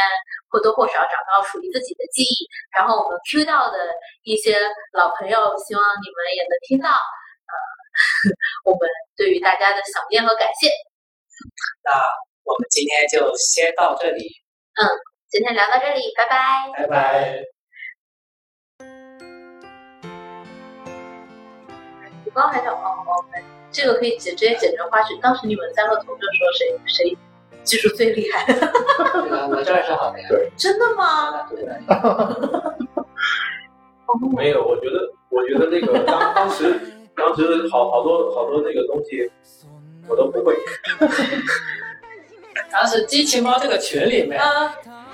或多或少找到属于自己的记忆。然后我们 Q 到的一些老朋友，希望你们也能听到。呃，[LAUGHS] 我们对于大家的想念和感谢。那我们今天就先到这里。嗯。今天聊到这里，拜拜。拜拜。我刚还想帮我们。这个可以直接剪成花絮。当时你们三个投票说谁谁技术最厉害？我这儿是好的呀。对，真的吗？没有，我觉得，我觉得那个当当时 [LAUGHS] 当时好好多好多那个东西我都不会。当时机器猫这个群里面。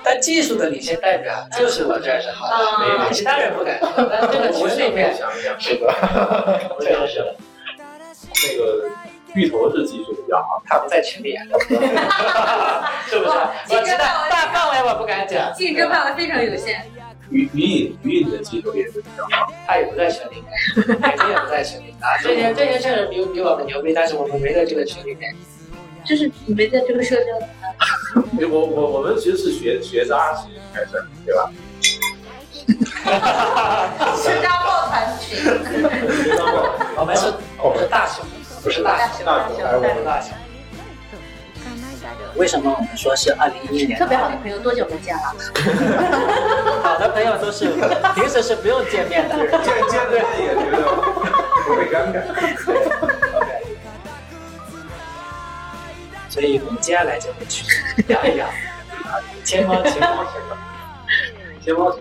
但技术的领先代表就是我这儿是好的，其他人不敢。[LAUGHS] 但这个群里面想一想，是的，确实是。[LAUGHS] 那个芋头是技术比较好，他不在群里，[LAUGHS] 是不是？我知道大范围我不敢讲，竞争范围非常有限。语语音语音的技术也是比较好，他也不在群里面，每天也不在群里啊。这些这些确实比比我们牛逼，但是我们没在这个群里面。就是你没在这个社交。[LAUGHS] 我我我们其实是学学渣型开始，对吧？学渣抱团群。[LAUGHS] 我们是我们是大熊，不是大熊，大熊，我们大熊。为什么我们说是二零一一年？特别好的朋友多久没见了？[LAUGHS] 好的朋友都是平时是不用见面的，见见面也觉得不会尴尬。所以我们接下来就会去聊一聊啊，天猫、天猫、天猫、钱猫。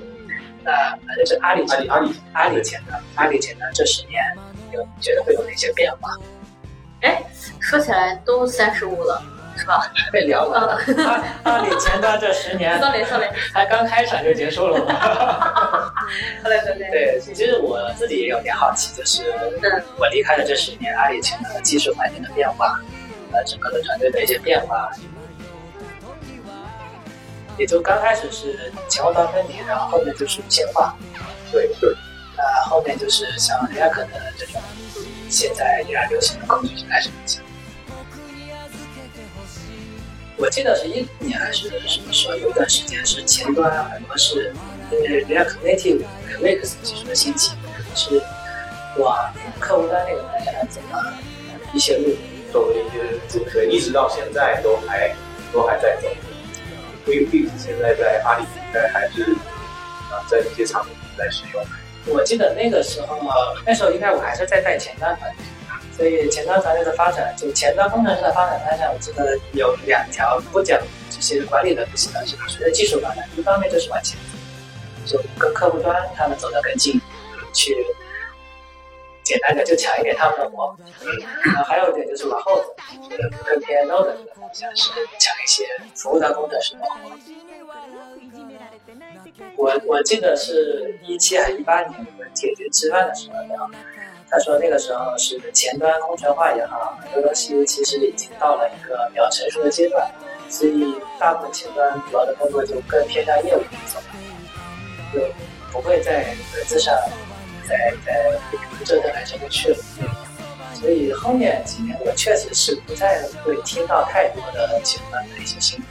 那反正是阿里、阿里、阿里、阿里钱的，阿里前端这十年，有觉得会有哪些变化？哎，说起来都三十五了，是吧？被聊了。[LAUGHS] 阿阿里前端这十年，[LAUGHS] sorry sorry，才刚开场就结束了吗？[LAUGHS] 好嘞好嘞。对，其实我自己也有点好奇，就是我离开了这十年，阿里钱的技术环境的变化。呃，整个的团队的一些变化，也就刚开始是前后端分离，然后后面就是无线化，对对，呃，后面就是像 React 的这种现在依然流行的工具开始影响。我记得是一五年还是什么时候，有一段时间是前端很多是因为 React Native Wix 技术的兴起，是往客户端那个方向走了一些路。作为一些主对，一直到现在都还都还在走。Wix 现在在阿里应该还是啊，在一些场景在使用。我记得那个时候，那时候应该我还是在带前端团队，所以前端团队的发展，就前端工程师的发展方向，我记得有两条不讲这些管理的东西的，是随着技术发展，一方面就是往前走，就跟客户端他们走得更近，去。简单的就抢一点他们的活，然后还有一点就是往后走，更偏 Node 的方向是抢一些服务端工程师的活。我我记得是一七还是一八年我们解决吃饭的时候聊，他说那个时候是前端工程化也好，很多东西其实已经到了一个比较成熟的阶段，所以大部分前端主要的工作就更偏向业务去走，就不会在文字上。在在折腾来折腾去了，所以后面几年我确实是不再会听到太多的其他的一些新闻。